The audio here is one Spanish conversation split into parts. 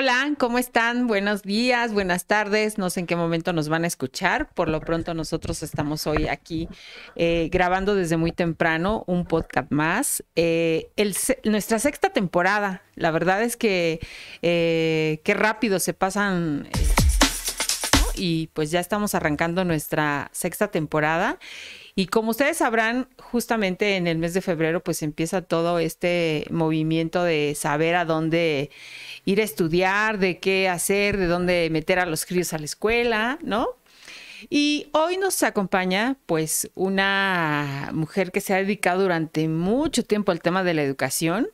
Hola, ¿cómo están? Buenos días, buenas tardes. No sé en qué momento nos van a escuchar. Por lo pronto nosotros estamos hoy aquí eh, grabando desde muy temprano un podcast más. Eh, nuestra sexta temporada. La verdad es que eh, qué rápido se pasan y pues ya estamos arrancando nuestra sexta temporada. Y como ustedes sabrán, justamente en el mes de febrero pues empieza todo este movimiento de saber a dónde ir a estudiar, de qué hacer, de dónde meter a los críos a la escuela, ¿no? Y hoy nos acompaña pues una mujer que se ha dedicado durante mucho tiempo al tema de la educación,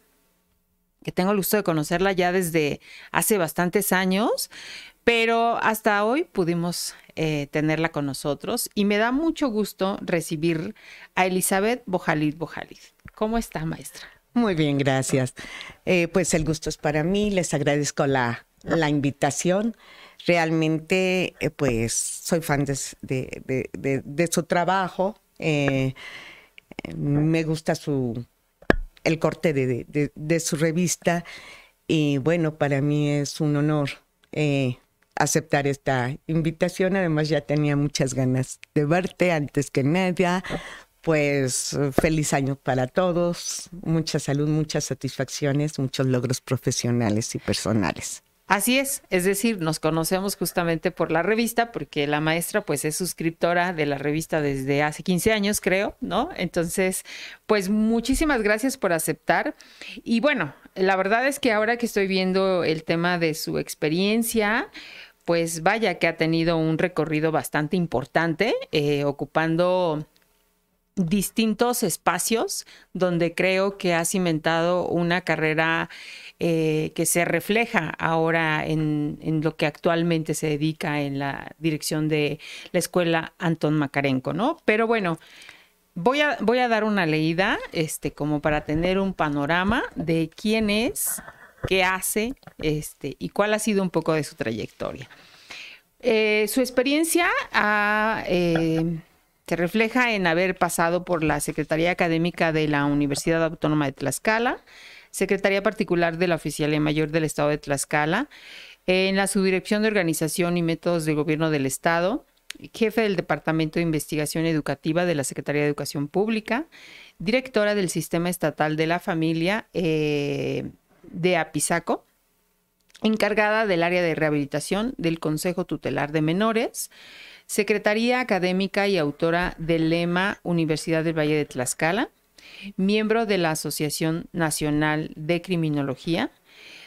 que tengo el gusto de conocerla ya desde hace bastantes años, pero hasta hoy pudimos eh, tenerla con nosotros y me da mucho gusto recibir a Elizabeth Bojalid Bojalid. ¿Cómo está, maestra? Muy bien, gracias. Eh, pues el gusto es para mí, les agradezco la, la invitación. Realmente, eh, pues soy fan de, de, de, su trabajo. me gusta su, el corte de, su revista y bueno, para mí es un honor aceptar esta invitación. Además, ya tenía muchas ganas de verte antes que nada. Pues feliz año para todos, mucha salud, muchas satisfacciones, muchos logros profesionales y personales. Así es, es decir, nos conocemos justamente por la revista, porque la maestra pues es suscriptora de la revista desde hace 15 años, creo, ¿no? Entonces, pues muchísimas gracias por aceptar. Y bueno, la verdad es que ahora que estoy viendo el tema de su experiencia, pues vaya que ha tenido un recorrido bastante importante, eh, ocupando distintos espacios donde creo que ha cimentado una carrera eh, que se refleja ahora en, lo que actualmente se dedica en la dirección de la escuela Antón Macarenco, ¿no? Pero bueno, voy a, voy a dar una leída, este, como para tener un panorama de quién es qué hace este, y cuál ha sido un poco de su trayectoria. Eh, su experiencia eh, se refleja en haber pasado por la Secretaría Académica de la Universidad Autónoma de Tlaxcala, Secretaría Particular de la Oficialía Mayor del Estado de Tlaxcala, en la Subdirección de Organización y Métodos de Gobierno del Estado, jefe del Departamento de Investigación Educativa de la Secretaría de Educación Pública, directora del Sistema Estatal de la Familia eh, de Apizaco, encargada del área de rehabilitación del Consejo Tutelar de Menores, secretaría académica y autora del lema Universidad del Valle de Tlaxcala, miembro de la Asociación Nacional de Criminología,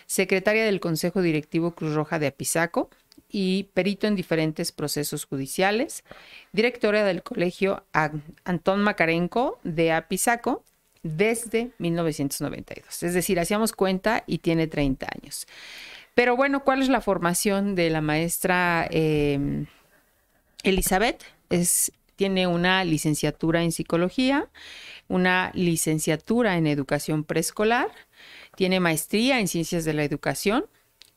secretaria del Consejo Directivo Cruz Roja de Apizaco y perito en diferentes procesos judiciales, directora del Colegio Antón Macarenco de Apizaco desde 1992. Es decir, hacíamos cuenta y tiene 30 años. Pero bueno, ¿cuál es la formación de la maestra em, Elizabeth? Es, tiene una licenciatura en psicología, una licenciatura en educación preescolar, tiene maestría en ciencias de la educación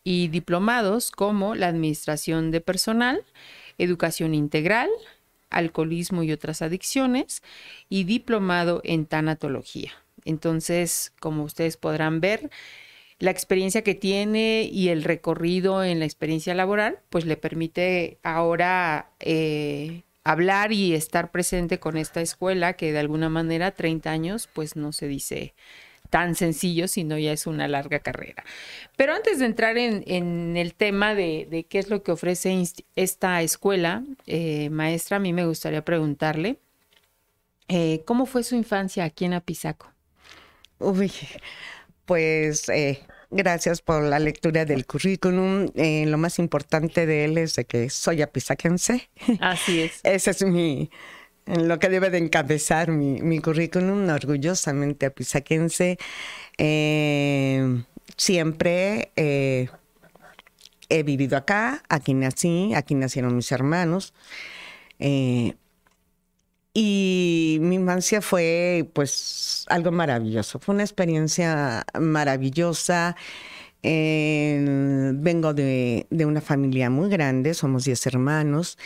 y diplomados como la administración de personal, educación integral, alcoholismo y otras adicciones y diplomado en tanatología. Entonces, como ustedes podrán ver, la experiencia que tiene y el recorrido en la experiencia laboral, pues le permite ahora eh, hablar y estar presente con esta escuela que de alguna manera 30 años pues no se dice tan sencillo, sino ya es una larga carrera. Pero antes de entrar en, el tema de, qué es lo que ofrece esta escuela, eh, maestra, a mí me gustaría preguntarle, eh, ¿cómo fue su infancia aquí en Apizaco? Uy, pues eh, gracias por la lectura del currículum. Eh, lo más importante de él es de que soy apisaquense. Así es. Ese es mi, lo que debe de encabezar mi, mi currículum, orgullosamente apisaquense. Eh, siempre he vivido acá, aquí nací, aquí nacieron mis hermanos. Y mi infancia fue pues algo maravilloso, fue una experiencia maravillosa. vengo de, una familia muy grande, somos 10 hermanos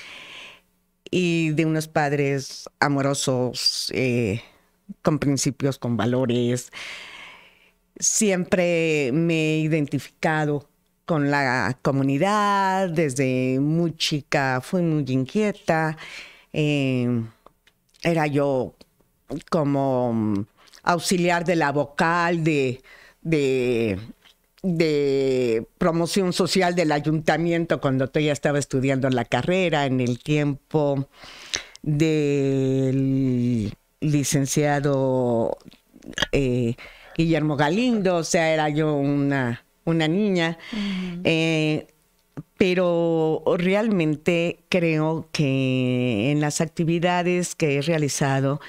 y de unos padres amorosos, eh, con principios, con valores. Siempre me he identificado con la comunidad, desde muy chica fui muy inquieta. Eh, era yo como auxiliar de la vocal de, de, promoción social del ayuntamiento cuando todavía estaba estudiando la carrera, en el tiempo del licenciado eh, Guillermo Galindo, o sea, era yo una, una niña. Eh, pero realmente creo que en las actividades que he realizado,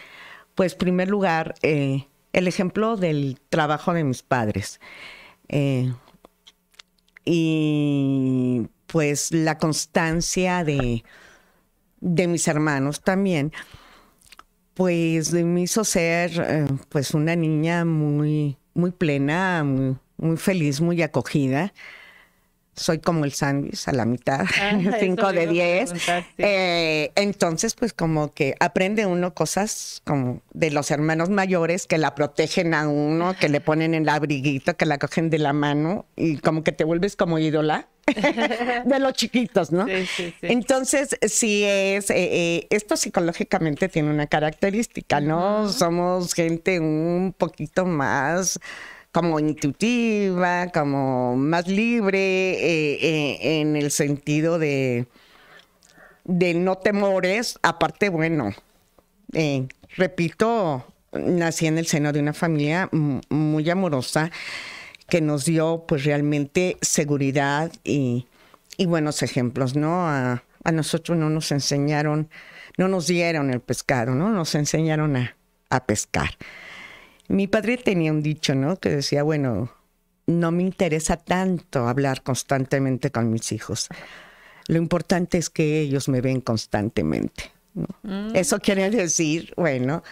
pues, primer lugar, eh, el ejemplo del trabajo de mis padres. Y pues la constancia de, de mis hermanos también pues me hizo ser eh, pues una niña muy, muy plena, muy, feliz, muy acogida. Soy como el sándwich a la mitad, ah, cinco de diez. Eh, entonces, pues como que aprende uno cosas como de los hermanos mayores que la protegen a uno, que le ponen en el abriguito, que la cogen de la mano y como que te vuelves como ídola. de los chiquitos, ¿no? Sí, sí, sí. Entonces, sí es, eh, eh, esto psicológicamente tiene una característica, ¿no? Somos gente un poquito más como intuitiva, como más libre, eh, en el sentido de, de no temores. Aparte, bueno, repito, nací en el seno de una familia muy amorosa que nos dio pues realmente seguridad y, buenos ejemplos, ¿no? A, nosotros no nos enseñaron, no nos dieron el pescado, ¿no? Nos enseñaron a, a pescar. Mi padre tenía un dicho, ¿no? Que decía, bueno, no me interesa tanto hablar constantemente con mis hijos. Lo importante es que ellos me ven constantemente. Mm. Eso quiere decir, bueno,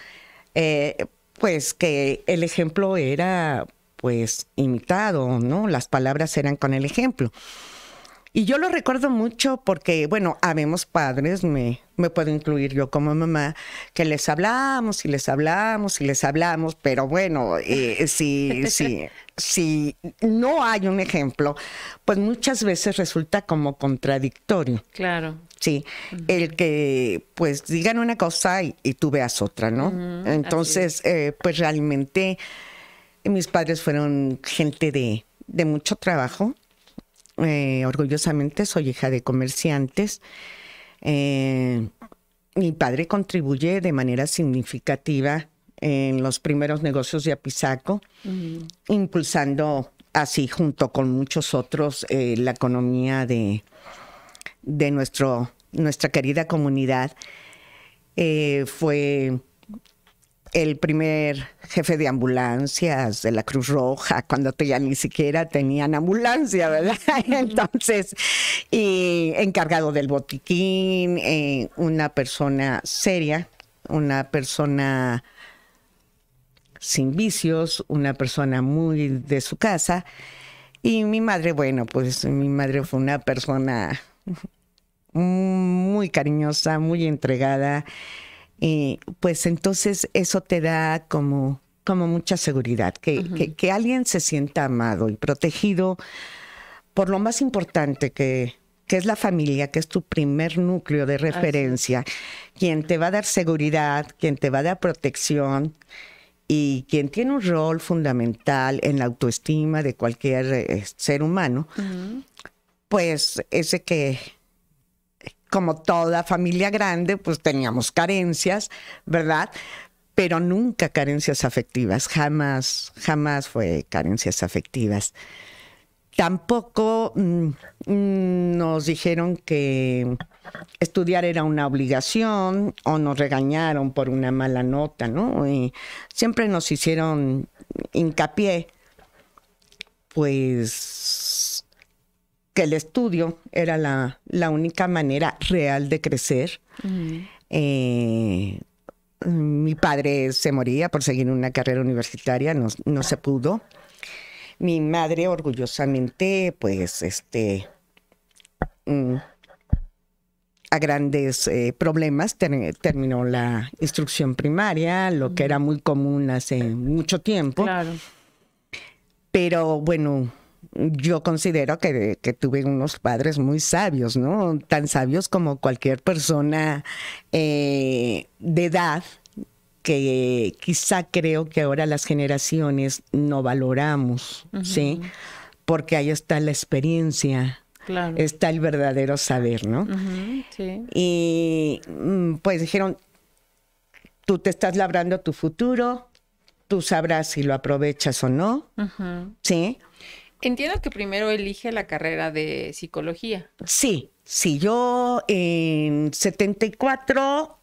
eh, pues que el ejemplo era pues imitado, ¿no? Las palabras eran con el ejemplo. Y yo lo recuerdo mucho porque, bueno, habemos padres, me, me puedo incluir yo como mamá, que les hablamos y les hablamos y les hablamos, pero bueno, eh, si, si, si no hay un ejemplo, pues muchas veces resulta como contradictorio. Claro. Sí, el que pues digan una cosa y, tú veas otra, ¿no? Entonces, eh, pues realmente mis padres fueron gente de, mucho trabajo. Eh, orgullosamente soy hija de comerciantes. Eh, mi padre contribuye de manera significativa en los primeros negocios de Apizaco, impulsando así junto con muchos otros eh, la economía de, de nuestro, nuestra querida comunidad. fue el primer jefe de ambulancias de la Cruz Roja, cuando ya ni siquiera tenían ambulancia, ¿verdad? Entonces, y encargado del botiquín, eh, una persona seria, una persona sin vicios, una persona muy de su casa. Y mi madre, bueno, pues mi madre fue una persona muy cariñosa, muy entregada y pues entonces eso te da como, como mucha seguridad, que, que, alguien se sienta amado y protegido por lo más importante que, que es la familia, que es tu primer núcleo de referencia, quien te va a dar seguridad, quien te va a dar protección y quien tiene un rol fundamental en la autoestima de cualquier eh, ser humano, pues ese que como toda familia grande, pues teníamos carencias, ¿verdad? Pero nunca carencias afectivas, jamás, jamás fue carencias afectivas. Tampoco mm, mm, nos dijeron que estudiar era una obligación o nos regañaron por una mala nota, ¿no? Y siempre nos hicieron hincapié, pues que el estudio era la, única manera real de crecer. Eh, Mi padre se moría por seguir una carrera universitaria, no, no se pudo. Mi madre orgullosamente, pues, este, mm, a grandes eh, problemas terminó la instrucción primaria, lo que era muy común hace mucho tiempo. Claro. Pero bueno, yo considero que, tuve unos padres muy sabios, ¿no? Tan sabios como cualquier persona eh, de edad que quizá creo que ahora las generaciones no valoramos, ¿sí? Porque ahí está la experiencia, está el verdadero saber, ¿no? sí. Y mm, pues dijeron, tú te estás labrando tu futuro, tú sabrás si lo aprovechas o no, ¿sí? Entiendo que primero elige la carrera de psicología. Sí, sí, yo en 74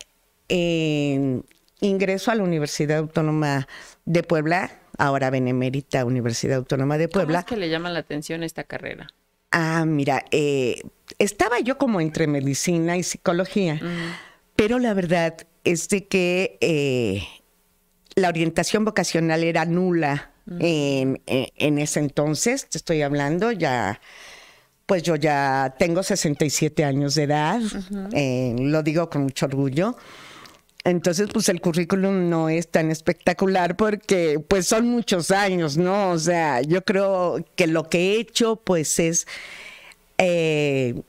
ingreso a la Universidad Autónoma de Puebla, ahora Benemérita Universidad Autónoma de Puebla. ¿Cómo es que le llama la atención esta carrera? Ah, mira, eh, estaba yo como entre medicina y psicología, pero la verdad es de que eh, la orientación vocacional era nula en, ese entonces, te estoy hablando, ya, pues yo ya tengo 67 años de edad, eh, lo digo con mucho orgullo. Entonces, pues el currículum no es tan espectacular porque pues son muchos años, ¿no? O sea, yo creo que lo que he hecho pues es eh,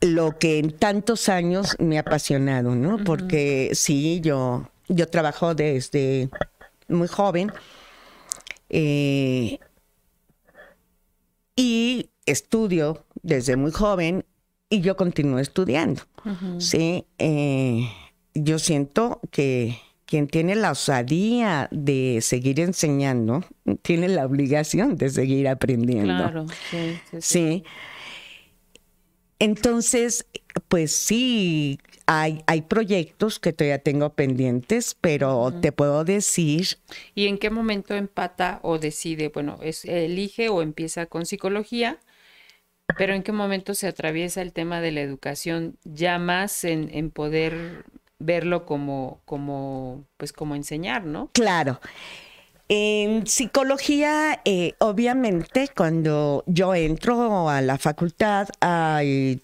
lo que en tantos años me ha apasionado, ¿no? Porque sí, yo, yo trabajo desde muy joven eh, y estudio desde muy joven y yo continúo estudiando. Sí, eh, yo siento que quien tiene la osadía de seguir enseñando tiene la obligación de seguir aprendiendo. Claro, sí. sí. Entonces, pues sí, hay, hay proyectos que todavía tengo pendientes, pero te puedo decir. ¿Y en qué momento empata o decide, bueno, es, elige o empieza con psicología? Pero en qué momento se atraviesa el tema de la educación ya más en, en poder verlo como, como, pues como enseñar, ¿no? Claro. En psicología, eh, obviamente, cuando yo entro a la facultad, hay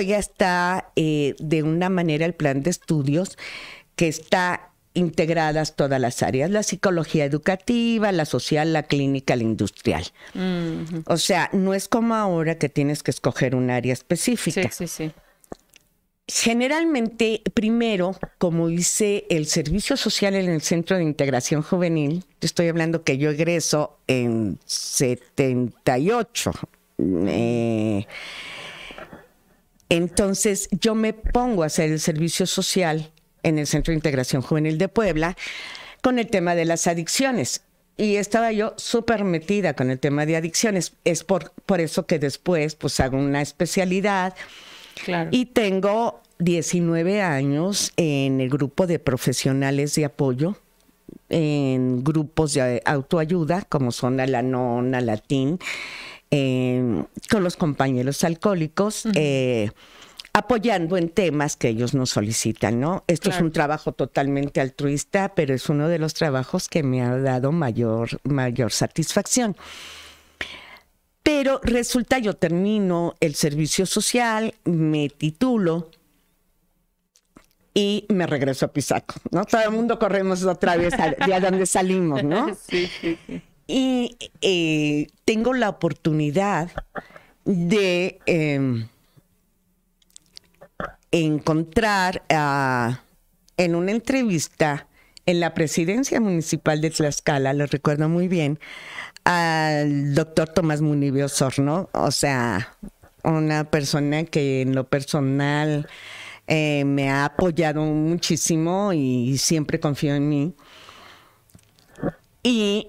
ya está eh, de una manera el plan de estudios que está integradas todas las áreas, la psicología educativa, la social, la clínica, la industrial. O sea, no es como ahora que tienes que escoger un área específica. Sí, sí, sí. Generalmente, primero, como hice el servicio social en el Centro de Integración Juvenil, te estoy hablando que yo egreso en 78. Eh, entonces yo me pongo a hacer el servicio social en el Centro de Integración Juvenil de Puebla con el tema de las adicciones. Y estaba yo súper metida con el tema de adicciones. Es por, por eso que después pues hago una especialidad. Y tengo 19 años en el grupo de profesionales de apoyo, en grupos de autoayuda, como son Alanon, Latín con los compañeros alcohólicos. Eh, apoyando en temas que ellos nos solicitan, ¿no? Esto es un trabajo totalmente altruista, pero es uno de los trabajos que me ha dado mayor, mayor satisfacción. Pero resulta, yo termino el servicio social, me titulo y me regreso a Pisaco, ¿no? Todo el mundo corremos otra vez de a donde salimos, ¿no? Sí, sí, sí. Y eh, tengo la oportunidad de em, encontrar en una entrevista en la presidencia municipal de Tlaxcala, lo recuerdo muy bien, al doctor Tomás Munibio Osorno, o sea, una persona que en lo personal eh, me ha apoyado muchísimo y siempre confío en mí. Y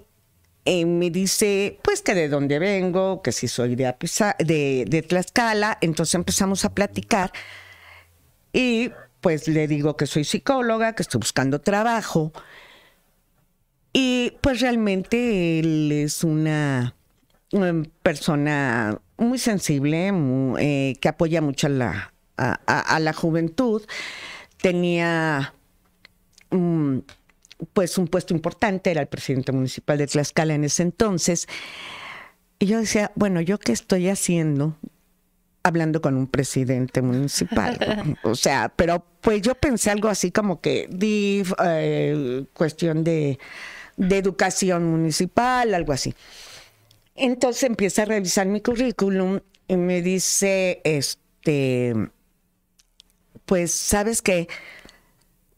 eh, me dice, pues que de dónde vengo, que si soy de, Tlaxcala, entonces empezamos a platicar y pues le digo que soy psicóloga, que estoy buscando trabajo y pues realmente él es una, persona muy sensible, eh, que apoya mucho a la, a la juventud. Tenía mm, pues un puesto importante, era el presidente municipal de Tlaxcala en ese entonces. Y yo decía, bueno, ¿yo qué estoy haciendo? hablando con un presidente municipal. o sea, pero pues yo pensé algo así como que DIF, eh, cuestión de, de educación municipal, algo así. Entonces empieza a revisar mi currículum y me dice, este, pues, ¿sabes qué?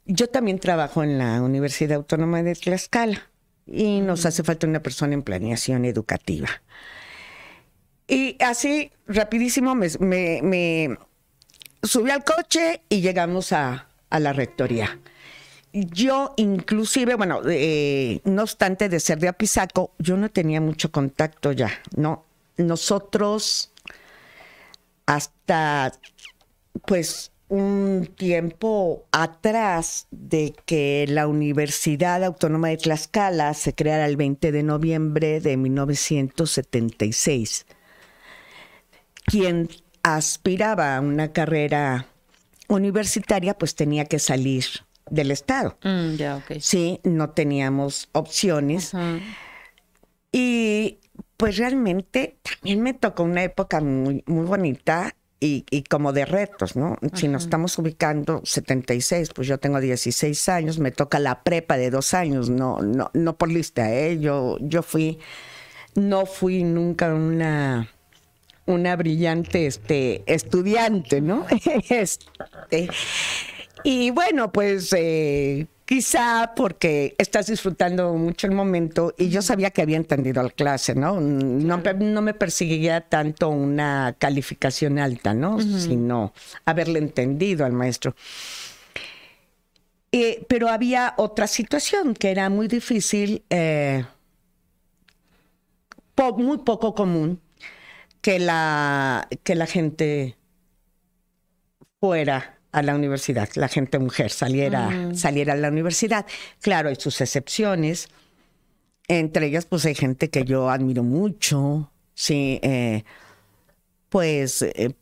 Yo también trabajo en la Universidad Autónoma de Tlaxcala y nos hace falta una persona en planeación educativa. Y así, rapidísimo, me, me, subí al coche y llegamos a, la rectoría. Yo inclusive, bueno, eh, no obstante de ser de Apizaco, yo no tenía mucho contacto ya, ¿no? Nosotros hasta, pues, un tiempo atrás de que la Universidad Autónoma de Tlaxcala se creara el 20 de noviembre de 1976 quien aspiraba a una carrera universitaria, pues tenía que salir del Estado. Mm, sí, no teníamos opciones. Y pues realmente también me tocó una época muy, muy bonita y, como de retos, ¿no? Si nos estamos ubicando 76, pues yo tengo 16 años, me toca la prepa de dos años, no, no, no por lista, ¿eh? Yo, yo fui, no fui nunca una una brillante este, estudiante, ¿no? Este, y bueno, pues eh, quizá porque estás disfrutando mucho el momento y yo sabía que había entendido la clase, ¿no? No, no me perseguía tanto una calificación alta, ¿no? Sino haberle entendido al maestro. pero había otra situación que era muy difícil, eh, muy poco común, que la, que la gente fuera a la universidad, la gente mujer saliera, saliera a la universidad. Claro, hay sus excepciones. Entre ellas, pues hay gente que yo admiro mucho, sí, eh, pues eh,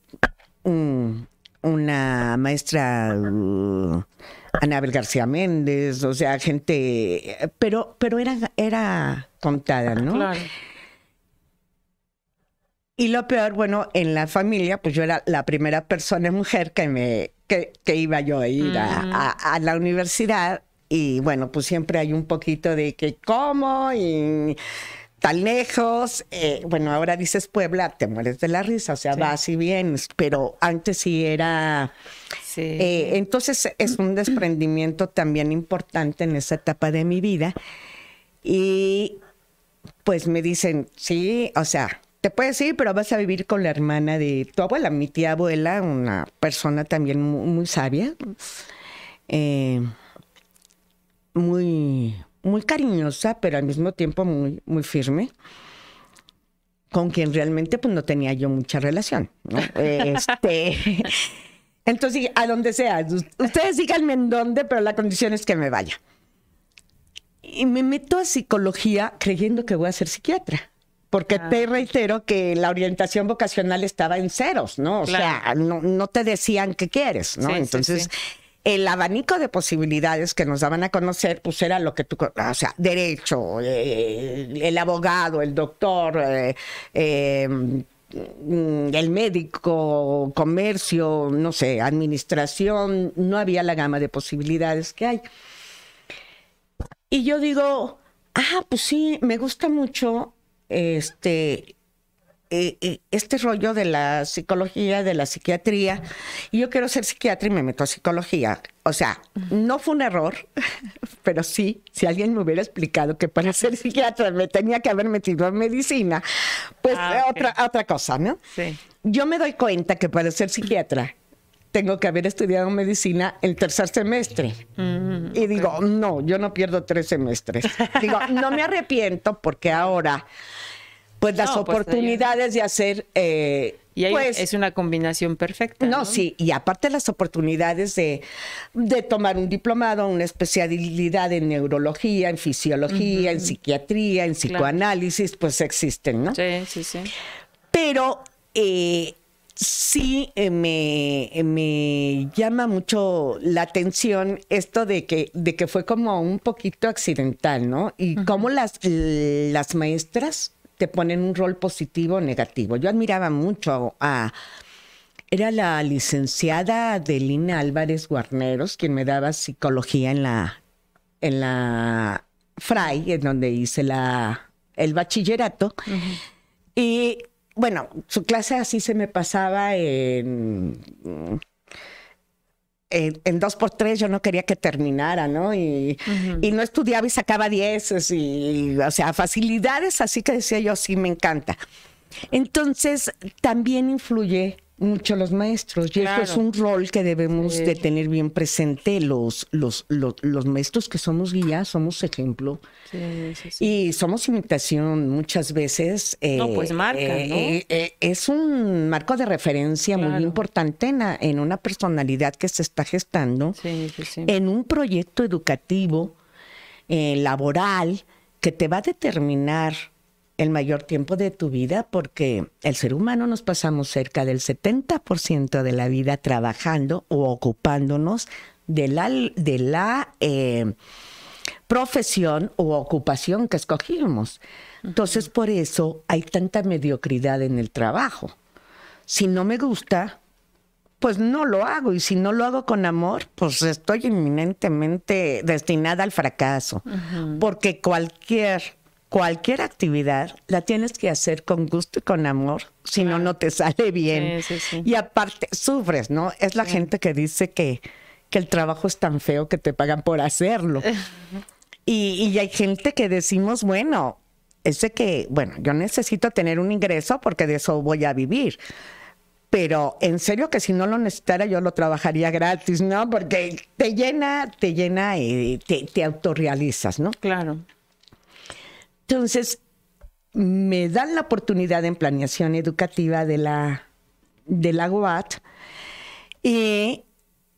una maestra uh, Anabel García Méndez, o sea, gente, pero, pero era, era contada, ¿no? Claro. Y lo peor, bueno, en la familia, pues yo era la primera persona mujer que me que, iba yo a ir a, la universidad. Y bueno, pues siempre hay un poquito de que cómo y tan lejos. Eh, bueno, ahora dices Puebla, te mueres de la risa, o sea, vas y vienes, pero antes sí era... Sí. Eh, entonces es un desprendimiento también importante en esa etapa de mi vida. Y pues me dicen, sí, o sea, te puedes ir, pero vas a vivir con la hermana de tu abuela, mi tía abuela, una persona también muy, sabia, eh, muy, muy cariñosa, pero al mismo tiempo muy, muy firme con quien realmente pues no tenía yo mucha relación. Este, entonces, a donde sea, ustedes díganme en dónde, pero la condición es que me vaya. Y me meto a psicología creyendo que voy a ser psiquiatra porque te reitero que la orientación vocacional estaba en ceros, ¿no? O sea, no, te decían qué quieres, ¿no? Entonces, el abanico de posibilidades que nos daban a conocer, pues era lo que tú, o sea, derecho, eh, el abogado, el doctor, eh, em, el médico, comercio, no sé, administración, no había la gama de posibilidades que hay. Y yo digo, ah, pues sí, me gusta mucho este, eh, eh, este rollo de la psicología, de la psiquiatría, y yo quiero ser psiquiatra y me meto a psicología. O sea, no fue un error, pero sí, si alguien me hubiera explicado que para ser psiquiatra me tenía que haber metido en medicina, pues ah, otra, otra cosa, ¿no? Sí. Yo me doy cuenta que para ser psiquiatra tengo que haber estudiado medicina el tercer semestre. Mm, y digo, no, yo no pierdo tres semestres. digo, no me arrepiento porque ahora, pues las pues, oportunidades de hacer... Eh, y pues, es una combinación perfecta. No, sí, y aparte las oportunidades de, de, tomar un diplomado, una especialidad en neurología, en fisiología, en psiquiatría, en psicoanálisis, pues existen, ¿no? Sí, sí, sí. Pero eh, sí eh, me, eh, me, llama mucho la atención esto de que, de que fue como un poquito accidental, ¿no? Y cómo las, las maestras te ponen un rol positivo o negativo. Yo admiraba mucho a... Era la licenciada Adelina Álvarez Guarneros, quien me daba psicología en la, en la FRAI, en donde hice la, el bachillerato. Y bueno, su clase así se me pasaba en, en, dos por tres, yo no quería que terminara, ¿no? Y, y no estudiaba y sacaba dieces, y, o sea, facilidades, así que decía yo, sí, me encanta. Entonces, también influye mucho los maestros y eso es un rol que debemos de tener bien presente los, los, los, maestros que somos guías, somos ejemplo. Y somos imitación muchas veces. no, pues marca, eh, ¿no? Eh, eh, es un marco de referencia muy importante en, en, una personalidad que se está gestando, en un proyecto educativo, laboral, que te va a determinar el mayor tiempo de tu vida porque el ser humano nos pasamos cerca del 70% de la vida trabajando o ocupándonos de la, de la eh, profesión o ocupación que escogimos. Entonces, por eso hay tanta mediocridad en el trabajo. Si no me gusta, pues no lo hago. Y si no lo hago con amor, pues estoy inminentemente destinada al fracaso. Porque cualquier cualquier actividad la tienes que hacer con gusto y con amor, si no, no te sale bien. Y aparte, sufres, ¿no? Es la gente que dice que, que el trabajo es tan feo que te pagan por hacerlo. y, y hay gente que decimos, bueno, ese que, bueno, yo necesito tener un ingreso porque de eso voy a vivir pero en serio que si no lo necesitara yo lo trabajaría gratis, ¿no? Porque te llena, te llena y te, te autorrealizas, ¿no? Claro. Entonces, me dan la oportunidad en planeación educativa de la, de la UAT y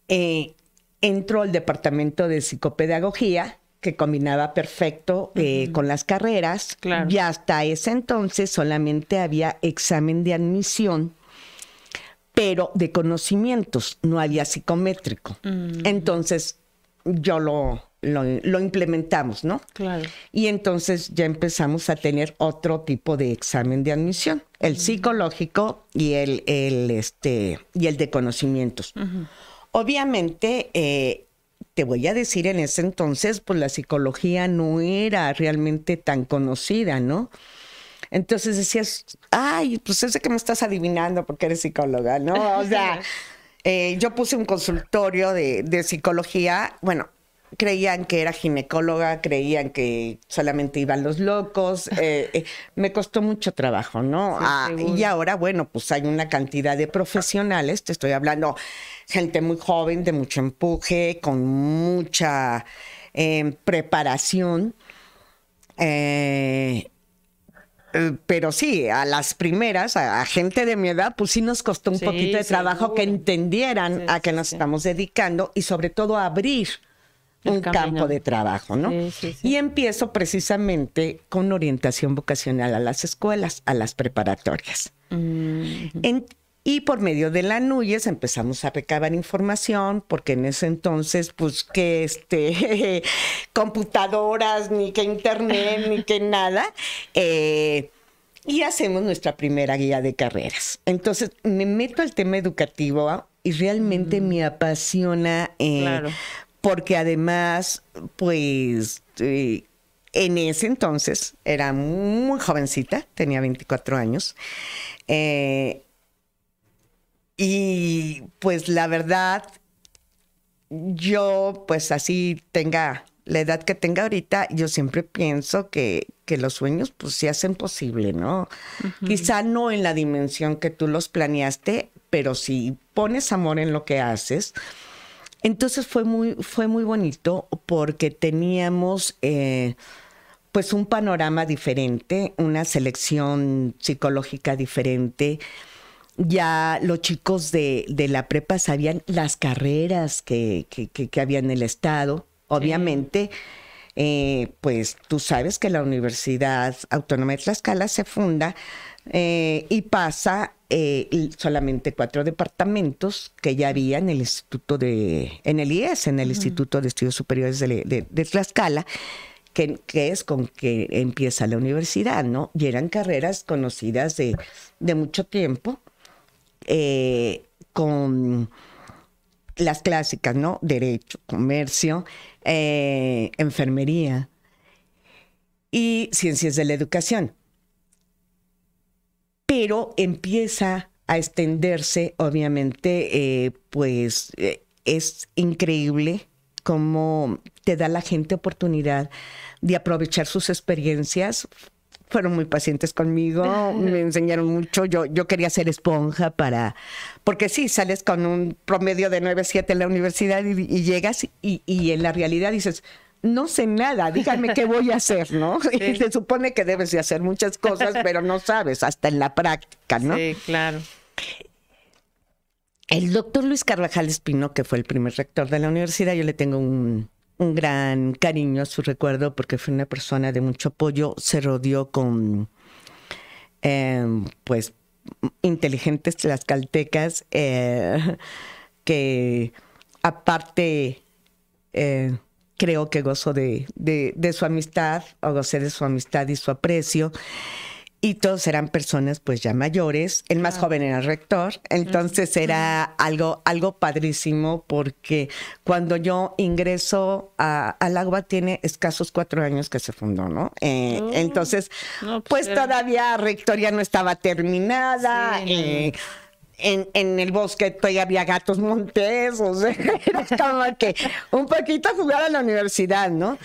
eh, entro al departamento de psicopedagogía que combinaba perfecto eh, con las carreras. Y hasta ese entonces solamente había examen de admisión, pero de conocimientos, no había psicométrico. Entonces yo lo, lo, implementamos, ¿no? Claro. Y entonces ya empezamos a tener otro tipo de examen de admisión, el psicológico y el, el, este, y el de conocimientos. Obviamente, eh, te voy a decir, en ese entonces, pues la psicología no era realmente tan conocida, ¿no? Entonces decías, ay, pues ese que me estás adivinando porque eres psicóloga, ¿no? O sea, eh, yo puse un consultorio de, de psicología, bueno, creían que era ginecóloga, creían que solamente iban los locos. Eh, eh, me costó mucho trabajo, ¿no? Ah, y ahora, bueno, pues hay una cantidad de profesionales, te estoy hablando, gente muy joven, de mucho empuje, con mucha em, preparación. Eh, pero sí, a las primeras, a, gente de mi edad, pues sí nos costó un poquito de trabajo que entendieran a qué nos estamos dedicando y sobre todo abrir un campo de trabajo, ¿no? y empiezo precisamente con orientación vocacional a las escuelas, a las preparatorias. Mm, y por medio de la NUYES empezamos a recabar información, porque en ese entonces, pues que este, computadoras, ni que internet, ni que nada. Eh, y hacemos nuestra primera guía de carreras. Entonces me meto al tema educativo y realmente mm. me apasiona eh, porque además, pues, eh, en ese entonces era muy jovencita, tenía 24 años. Eh, y pues la verdad, yo pues así tenga la edad que tenga ahorita, yo siempre pienso que, que los sueños pues se hacen posible, ¿no? Quizá no en la dimensión que tú los planeaste, pero si pones amor en lo que haces, entonces fue muy, fue muy bonito porque teníamos eh, pues un panorama diferente, una selección psicológica diferente. Ya los chicos de, la prepa sabían las carreras que, que, había en el estado. Obviamente, eh, pues tú sabes que la Universidad Autónoma de Tlaxcala se funda eh, y pasa eh, solamente cuatro departamentos que ya había en el Instituto de, en el IES, en el Instituto de Estudios Superiores de, de, Tlaxcala, que, que, es con que empieza la universidad, ¿no? Y eran carreras conocidas de, de mucho tiempo, eh, con las clásicas, ¿no? Derecho, comercio, eh, enfermería y ciencias de la educación pero empieza a extenderse, obviamente, eh, pues eh, es increíble cómo te da la gente oportunidad de aprovechar sus experiencias. Fueron muy pacientes conmigo, me enseñaron mucho. Yo, yo quería ser esponja para, porque sí, sales con un promedio de 9, 7 en la universidad y, llegas y, y en la realidad dices, no sé nada, díganme qué voy a hacer, ¿no? Se supone que debes de hacer muchas cosas, pero no sabes, hasta en la práctica, ¿no? Sí, claro. El doctor Luis Carvajal Espino, que fue el primer rector de la universidad, yo le tengo un, gran cariño a su recuerdo porque fue una persona de mucho apoyo, se rodeó con, em, pues, inteligentes tlaxcaltecas eh, que aparte... Eh, creo que gozo de, de, su amistad, o gocé de su amistad y su aprecio. Y todos eran personas pues ya mayores. El más joven era el rector. Entonces era algo, algo padrísimo porque cuando yo ingreso a, al agua tiene escasos cuatro años que se fundó, ¿no? Eh, oh. entonces, pues, pues todavía rectoría no estaba terminada. Eh, en, en, el bosque todavía había gatos montés, o sea, era como que un poquito jugar a la universidad, ¿no?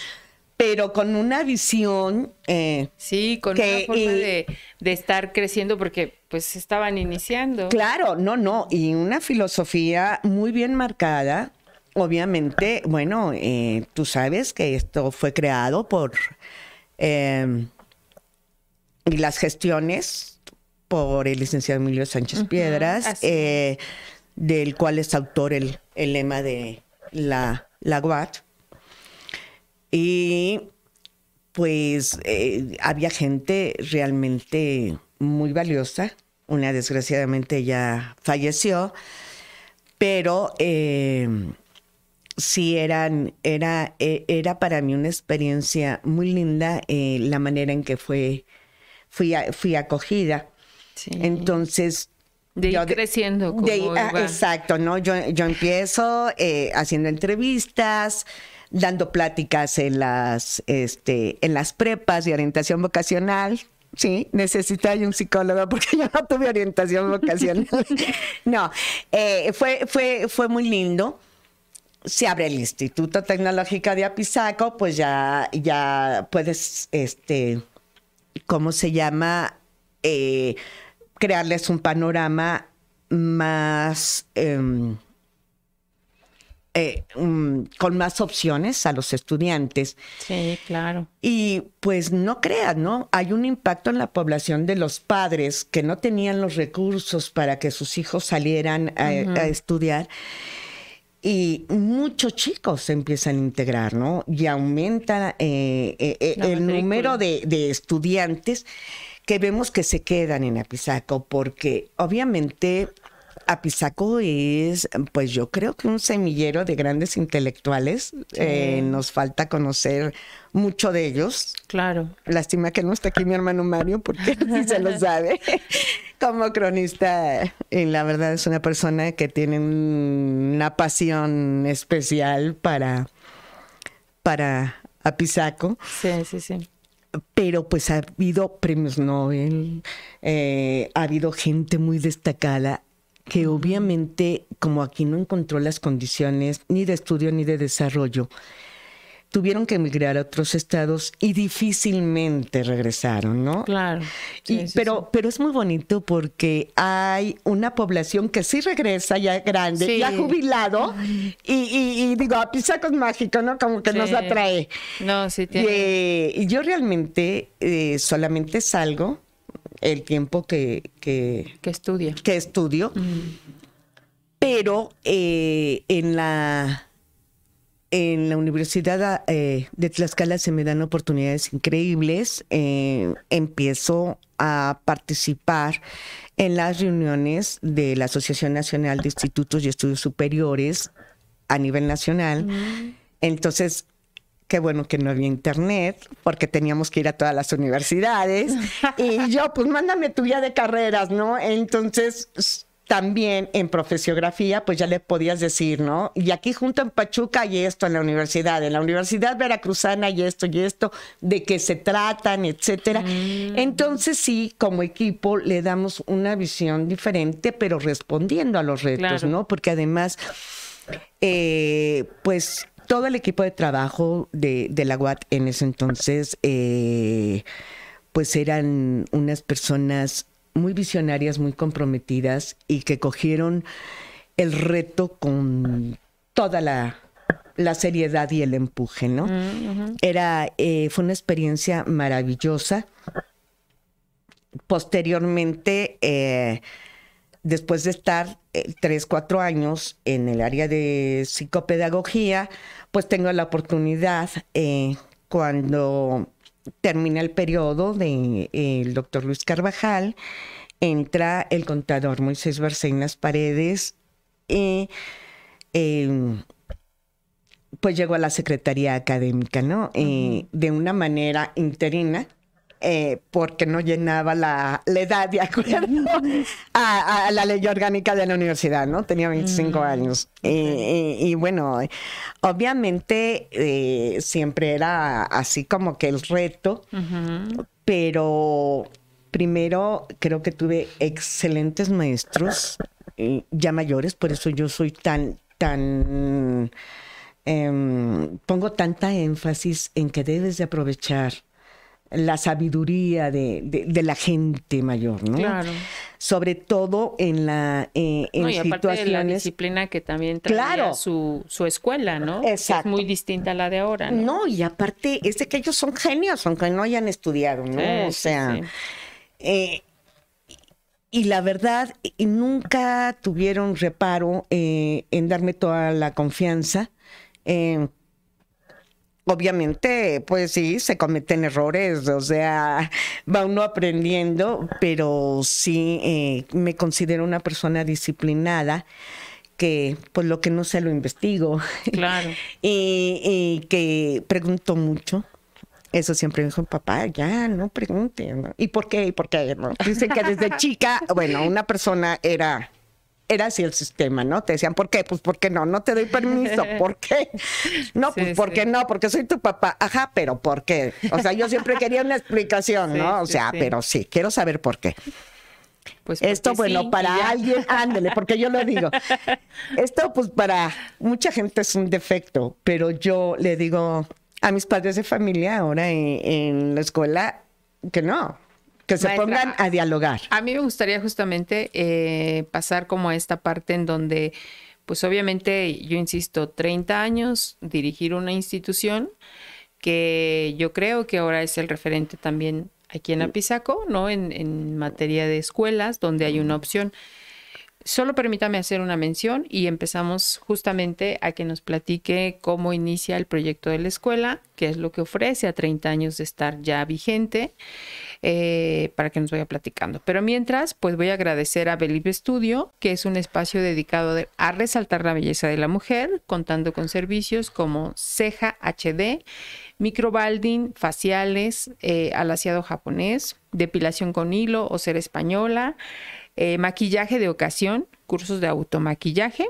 Pero con una visión. Eh, sí, con una forma de, de, estar creciendo, porque pues estaban iniciando. Claro, no, no, y una filosofía muy bien marcada. Obviamente, bueno, eh, tú sabes que esto fue creado por eh, las gestiones por el licenciado Emilio Sánchez Piedras, eh, del cual es autor el, el lema de la, la UAT. Y pues eh, había gente realmente muy valiosa. Una desgraciadamente ya falleció, pero eh, sí eran, era, era para mí una experiencia muy linda la manera en que fue, fui, fui acogida. Entonces, de ir creciendo. Ah, exacto, ¿no? Yo, yo empiezo eh, haciendo entrevistas, dando pláticas en las, este, en las prepas de orientación vocacional. Sí, necesita un psicólogo porque yo no tuve orientación vocacional. no, eh, fue, fue, fue muy lindo. Se abre el Instituto Tecnológico de Apizaco, pues ya, ya puedes, este, ¿cómo se llama? Eh, crearles un panorama más... Em, eh, con más opciones a los estudiantes. Sí, claro. Y pues no crean, ¿no? Hay un impacto en la población de los padres que no tenían los recursos para que sus hijos salieran a, estudiar. Y muchos chicos se empiezan a integrar, ¿no? Y aumenta eh, eh, el número de, de estudiantes que vemos que se quedan en Apizaco, porque obviamente Apizaco es, pues yo creo que un semillero de grandes intelectuales. Eh, nos falta conocer mucho de ellos. Claro. Lástima que no está aquí mi hermano Mario, porque sí se lo sabe. Como cronista, y la verdad es una persona que tiene una pasión especial para, para Apizaco. Sí, sí, sí pero pues ha habido premios Nobel, eh, ha habido gente muy destacada que obviamente como aquí no encontró las condiciones ni de estudio ni de desarrollo, tuvieron que emigrar a otros estados y difícilmente regresaron, ¿no? Claro. pero, pero es muy bonito porque hay una población que sí regresa ya grande, ya jubilado, y, digo, a pisacos mágico, ¿no? Como que nos atrae. No, sí tiene. y yo realmente eh, solamente salgo el tiempo que... Que, que estudia. Que estudio. Pero eh, en la en la Universidad eh, de Tlaxcala se me dan oportunidades increíbles. Eh, empiezo a participar en las reuniones de la Asociación Nacional de Institutos y Estudios Superiores a nivel nacional. Entonces, qué bueno que no había internet, porque teníamos que ir a todas las universidades. y yo, pues mándame tu guía de carreras, ¿no? Entonces, también en profesiografía, pues ya le podías decir, ¿no? Y aquí junto en Pachuca hay esto en la universidad, en la Universidad Veracruzana hay esto y esto, de qué se tratan, etcétera. Mm. Entonces sí, como equipo le damos una visión diferente, pero respondiendo a los retos, ¿no? Porque además, eh, pues todo el equipo de trabajo de, de la UAT en ese entonces, eh, pues eran unas personas muy visionarias, muy comprometidas y que cogieron el reto con toda la, seriedad y el empuje, ¿no? Mm, Era, eh, fue una experiencia maravillosa. Posteriormente, eh, después de estar eh, tres, cuatro años en el área de psicopedagogía, pues tengo la oportunidad cuando termina el periodo del de, doctor Luis Carvajal, entra el contador Moisés Barcenas Paredes y em, pues llegó a la Secretaría Académica, ¿no? Eh, de una manera interina. Eh, porque no llenaba la, edad de acuerdo a, la ley orgánica de la universidad, ¿no? Tenía 25 mm, años. y bueno, obviamente eh, siempre era así como que el reto, pero primero creo que tuve excelentes maestros, eh, ya mayores, por eso yo soy tan, tan... Em, pongo tanta énfasis en que debes de aprovechar la sabiduría de, la gente mayor, ¿no? Claro. Sobre todo en la eh, en y situaciones... la disciplina que también trae su, su escuela, ¿no? Exacto. es muy distinta a la de ahora. ¿no? no, y aparte es de que ellos son genios, aunque no hayan estudiado, ¿no? o sea, eh, y la verdad, nunca tuvieron reparo eh, en darme toda la confianza. Eh, obviamente, pues sí, se cometen errores, o sea, va uno aprendiendo, pero sí eh, me considero una persona disciplinada que pues lo que no sé lo investigo. Claro. y, que pregunto mucho. Eso siempre me dijo papá, ya, no pregunte. ¿Y por qué? ¿Y por qué? ¿no? Dicen que desde chica, bueno, una persona era era así el sistema, ¿no? Te decían, ¿por qué? Pues porque no, no te doy permiso. ¿Por qué? No, pues porque no, porque soy tu papá. Ajá, pero ¿por qué? O sea, yo siempre quería una explicación, ¿no? O sea, pero sí, quiero saber por qué. Pues Esto, bueno, para alguien, ándele, porque yo lo digo. Esto, pues para mucha gente es un defecto, pero yo le digo a mis padres de familia ahora en la escuela que no, que se pongan a dialogar. A mí me gustaría justamente eh, pasar como a esta parte en donde, pues obviamente, yo insisto, 30 años, dirigir una institución que yo creo que ahora es el referente también aquí en Apizaco, ¿no? En, en materia de escuelas, donde hay una opción. Solo permítame hacer una mención y empezamos justamente a que nos platique cómo inicia el proyecto de la escuela, qué es lo que ofrece a 30 años de estar ya vigente, eh, para que nos vaya platicando. Pero mientras, pues voy a agradecer a Believe Studio, que es un espacio dedicado a resaltar la belleza de la mujer, contando con servicios como ceja HD, microbalding, faciales, eh, alaciado japonés, depilación con hilo o ser española, eh, maquillaje de ocasión, cursos de automaquillaje.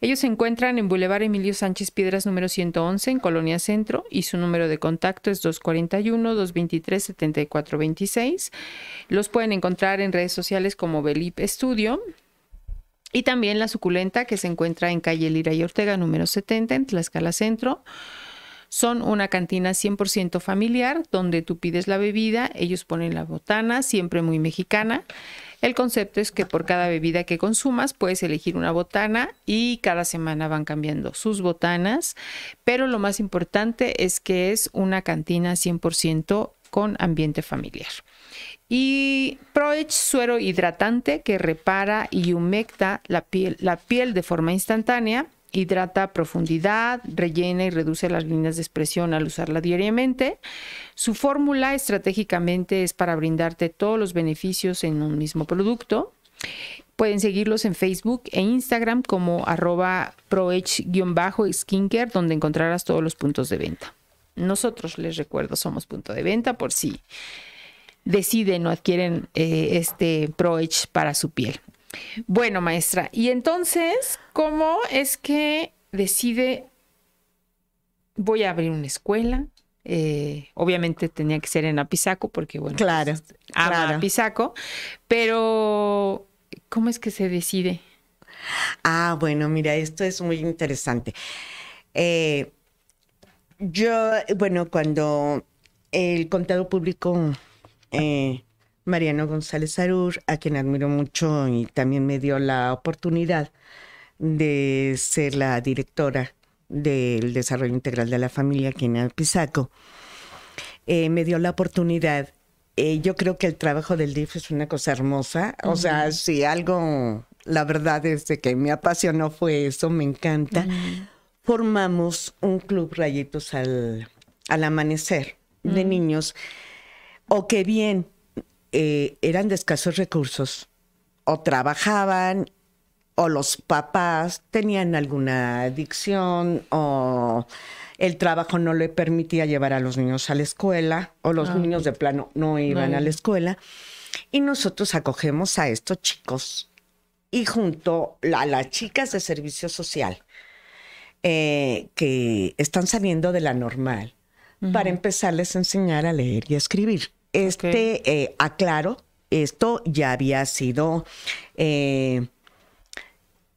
Ellos se encuentran en Boulevard Emilio Sánchez Piedras número 111 en Colonia Centro y su número de contacto es 241-223-7426. Los pueden encontrar en redes sociales como Belip Studio. Y también la suculenta que se encuentra en calle Lira y Ortega número 70 en Tlaxcala Centro. Son una cantina 100% familiar donde tú pides la bebida, ellos ponen la botana, siempre muy mexicana. El concepto es que por cada bebida que consumas puedes elegir una botana y cada semana van cambiando sus botanas, pero lo más importante es que es una cantina 100% con ambiente familiar. Y Proech suero hidratante que repara y humecta la piel, la piel de forma instantánea hidrata profundidad, rellena y reduce las líneas de expresión al usarla diariamente. Su fórmula estratégicamente es para brindarte todos los beneficios en un mismo producto. Pueden seguirlos en Facebook e Instagram como arroba proh-skincare, donde encontrarás todos los puntos de venta. Nosotros, les recuerdo, somos punto de venta por si deciden o adquieren eh, este ProEdge para su piel. Bueno, maestra, y entonces, ¿cómo es que decide, voy a abrir una escuela? Eh, obviamente tenía que ser en Apizaco porque, bueno, claro, pues, ama Apizaco, pero ¿cómo es que se decide? Ah, bueno, mira, esto es muy interesante. Eh, yo, bueno, cuando el contador público eh, Mariano González Arur, a quien admiro mucho y también me dio la oportunidad de ser la directora del desarrollo integral de la familia aquí en Alpizaco. Eh, me dio la oportunidad. Eh, yo creo que el trabajo del DIF es una cosa hermosa. O sea, si algo, la verdad es que me apasionó fue eso, me encanta. Formamos un club Rayitos al, al Amanecer de niños, o que bien eh, eran de escasos recursos, o trabajaban, o los papás tenían alguna adicción, o el trabajo no le permitía llevar a los niños a la escuela, o los ah, niños de plano no iban a la escuela. Y nosotros acogemos a estos chicos y junto a las chicas de servicio social eh, que están saliendo de la normal para empezarles a enseñar a leer y a escribir. Este, eh, aclaro, esto ya había sido, eh,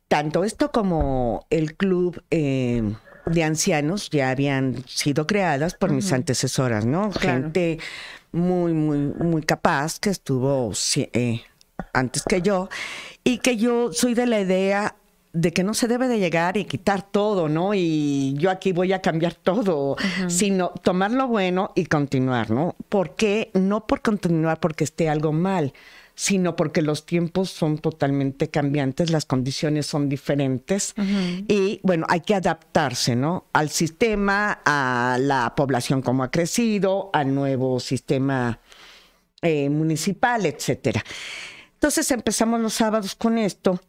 tanto esto como el club eh, de ancianos ya habían sido creadas por mis antecesoras, ¿no? Gente muy, muy, muy capaz que estuvo antes que yo y que yo soy de la idea de que no se debe de llegar y quitar todo, ¿no? Y yo aquí voy a cambiar todo, sino tomar lo bueno y continuar, ¿no? ¿Por qué? No por continuar porque esté algo mal, sino porque los tiempos son totalmente cambiantes, las condiciones son diferentes y bueno, hay que adaptarse, ¿no? Al sistema, a la población como ha crecido, al nuevo sistema eh, municipal, etcétera. Entonces empezamos los sábados con esto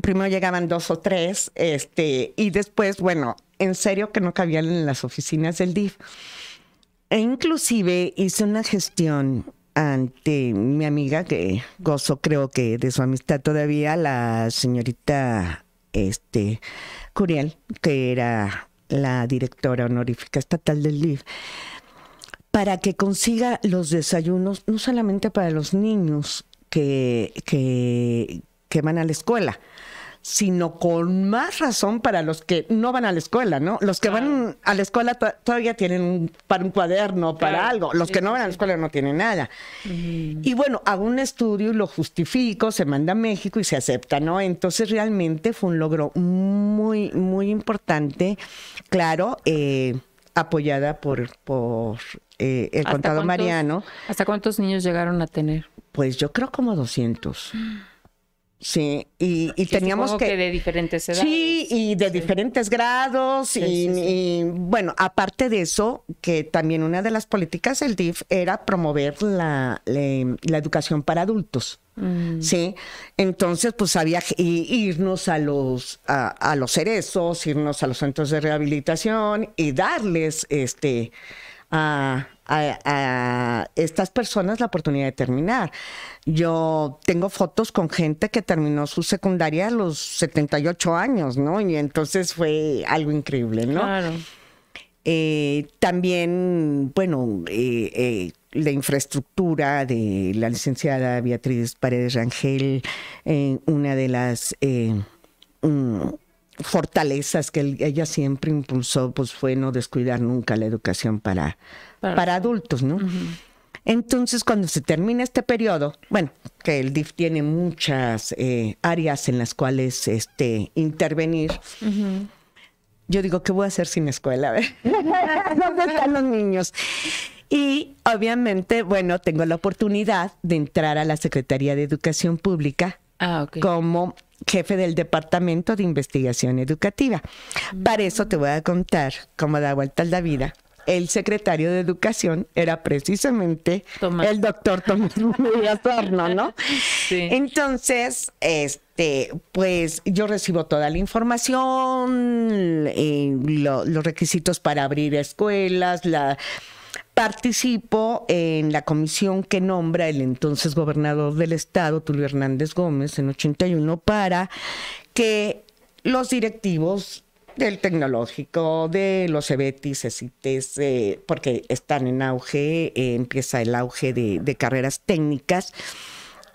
primero llegaban dos o tres, este, y después, bueno, en serio que no cabían en las oficinas del DIF. E inclusive hice una gestión ante mi amiga, que gozo creo que de su amistad todavía, la señorita este, Curiel, que era la directora honorífica estatal del DIF, para que consiga los desayunos, no solamente para los niños que, que, que van a la escuela, sino con más razón para los que no van a la escuela, ¿no? Los que van a la escuela todavía tienen un, para un cuaderno, para algo. Los que no van a la escuela no tienen nada. Y bueno, hago un estudio y lo justifico, se manda a México y se acepta, ¿no? Entonces realmente fue un logro muy, muy importante. Claro, eh, apoyada por, por eh, el contado Mariano. ¿Hasta cuántos niños llegaron a tener? Pues yo creo como 200. Sí, y, teníamos que, de diferentes edades. Sí, y de diferentes grados. y, bueno, aparte de eso, que también una de las políticas del DIF era promover la, educación para adultos. Mm. Sí, entonces pues había irnos a los a, los cerezos, irnos a los centros de rehabilitación y darles este a, a, estas personas la oportunidad de terminar. Yo tengo fotos con gente que terminó su secundaria a los 78 años, ¿no? Y entonces fue algo increíble, ¿no? Claro. Eh, también, bueno, eh, eh, la infraestructura de la licenciada Beatriz Paredes Rangel, una de las fortalezas que ella siempre impulsó, pues fue no descuidar nunca la educación para, para, adultos, ¿no? Entonces, cuando se termina este periodo, bueno, que el DIF tiene muchas eh, áreas en las cuales este, intervenir, yo digo, ¿qué voy a hacer sin escuela? ¿Dónde están los niños? Y obviamente, bueno, tengo la oportunidad de entrar a la Secretaría de Educación Pública ah, como jefe del Departamento de Investigación Educativa. Para eso te voy a contar cómo da vuelta la vida. El secretario de Educación era precisamente el doctor Tomás Murillo ¿no? Sí. Entonces, este, pues yo recibo toda la información, eh, los requisitos para abrir escuelas, la participo en la comisión que nombra el entonces gobernador del estado, Tulio Hernández Gómez, en 81, para que los directivos del tecnológico, de los CEBETIS, ECITES, eh, porque están en auge, eh, empieza el auge de, de, carreras técnicas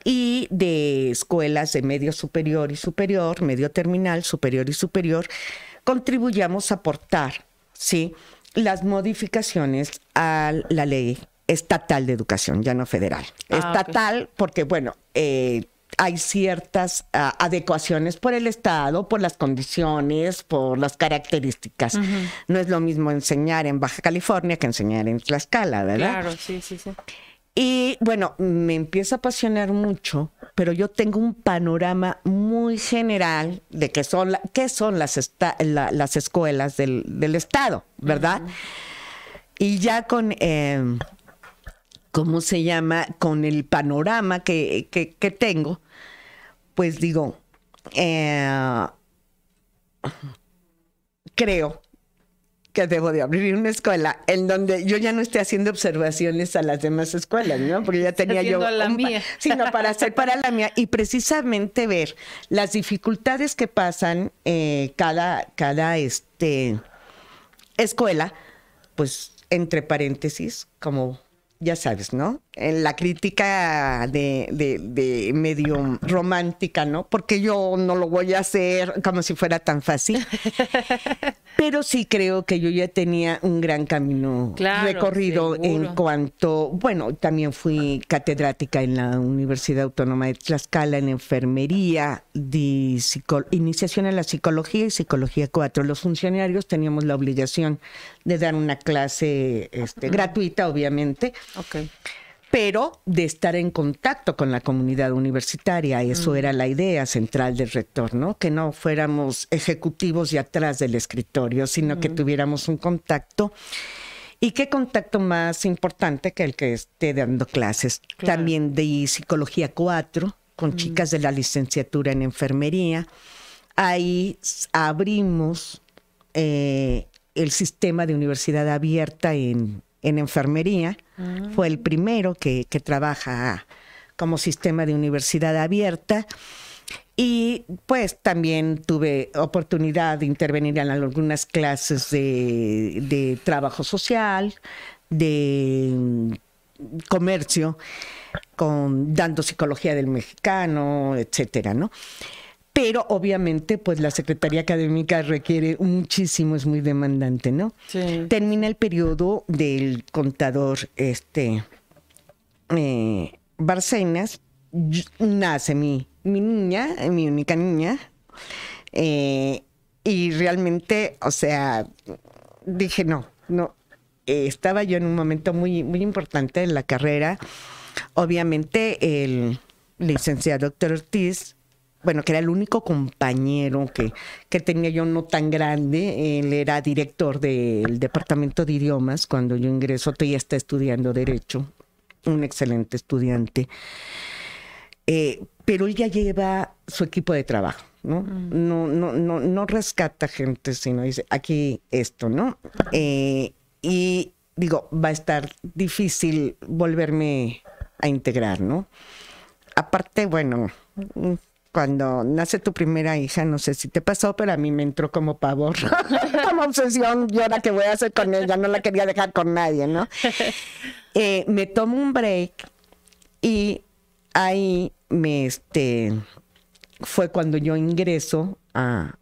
y de escuelas de medio superior y superior, medio terminal, superior y superior, contribuyamos a aportar, ¿sí? Las modificaciones a la ley estatal de educación, ya no federal. Ah, estatal porque, bueno, eh, hay ciertas ah, adecuaciones por el Estado, por las condiciones, por las características. No es lo mismo enseñar en Baja California que enseñar en Tlaxcala, ¿verdad? Claro, sí, sí, sí. Y bueno, me empieza a apasionar mucho, pero yo tengo un panorama muy general de qué son, qué son las, las escuelas del, Estado, ¿verdad? Y ya con, em, ¿cómo se llama? Con el panorama que, que, tengo, pues digo, eh, creo que debo de abrir una escuela en donde yo ya no esté haciendo observaciones a las demás escuelas, ¿no? Porque ya tenía yo la mía. sino para hacer para la mía y precisamente ver las dificultades que pasan eh, cada cada este escuela, pues entre paréntesis, como ya sabes, ¿no? En la crítica de, de, medio romántica, ¿no? Porque yo no lo voy a hacer como si fuera tan fácil. Pero sí creo que yo ya tenía un gran camino recorrido en cuanto, bueno, también fui catedrática en la Universidad Autónoma de Tlaxcala en enfermería, de iniciación en la psicología y psicología 4. Los funcionarios teníamos la obligación de dar una clase este, gratuita, obviamente. Okay pero de estar en contacto con la comunidad universitaria. Eso mm. era la idea central del rector, ¿no? Que no fuéramos ejecutivos y atrás del escritorio, sino que mm. tuviéramos un contacto. ¿Y qué contacto más importante que el que esté dando clases? También de psicología 4, con mm. chicas de la licenciatura en enfermería. Ahí abrimos eh, el sistema de universidad abierta en en enfermería. Fue el primero que, trabaja como sistema de universidad abierta. Y pues también tuve oportunidad de intervenir en algunas clases de, trabajo social, de comercio, con, dando psicología del mexicano, etcétera, ¿no? Pero obviamente pues la Secretaría Académica requiere muchísimo, es muy demandante, ¿no? Sí. Termina el periodo del contador este eh, Barcenas, nace mi, mi niña, mi única niña, eh, y realmente, o sea, dije no, no, eh, estaba yo en un momento muy, muy importante en la carrera. Obviamente el licenciado doctor Ortiz bueno, que era el único compañero que, que tenía yo no tan grande. Él era director del departamento de idiomas cuando yo ingreso, todavía está estudiando Derecho, un excelente estudiante. Eh, pero él ya lleva su equipo de trabajo, ¿no? Mm. No, no, no, no rescata gente, sino dice, aquí esto, ¿no? Eh, y digo, va a estar difícil volverme a integrar, ¿no? Aparte, bueno, cuando nace tu primera hija, no sé si te pasó, pero a mí me entró como pavor, como obsesión, yo ahora qué voy a hacer con ella, no la quería dejar con nadie, ¿no? Eh, me tomo un break y ahí me, este, fue cuando yo ingreso a,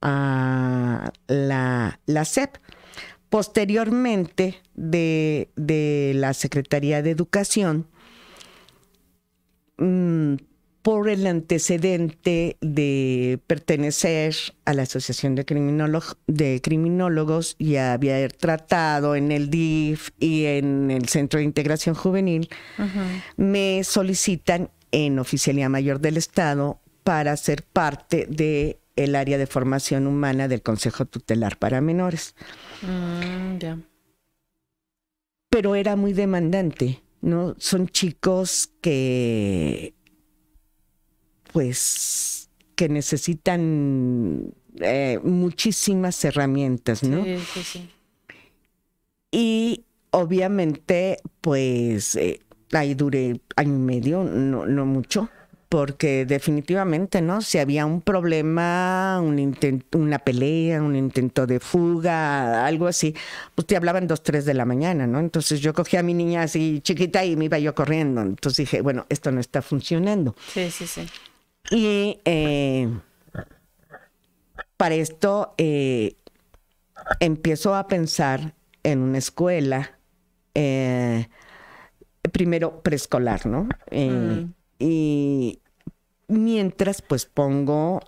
a la, la SEP. Posteriormente de, de la Secretaría de Educación, mmm, por el antecedente de pertenecer a la Asociación de, de Criminólogos y haber tratado en el DIF y en el Centro de Integración Juvenil, me solicitan en Oficialía Mayor del Estado para ser parte de el área de formación humana del Consejo Tutelar para Menores. Mm, ya. Pero era muy demandante, ¿no? Son chicos que, pues, que necesitan eh, muchísimas herramientas, ¿no? Sí, sí, sí. Y obviamente, pues, eh, ahí duré año y medio, no, no mucho, porque definitivamente, ¿no? Si había un problema, un intento, una pelea, un intento de fuga, algo así, pues te hablaban dos, tres de la mañana, ¿no? Entonces yo cogía a mi niña así chiquita y me iba yo corriendo. Entonces dije, bueno, esto no está funcionando. Sí, sí, sí. Y eh, para esto eh, empiezo a pensar en una escuela, eh, primero preescolar, ¿no? Mm. Y mientras, pues pongo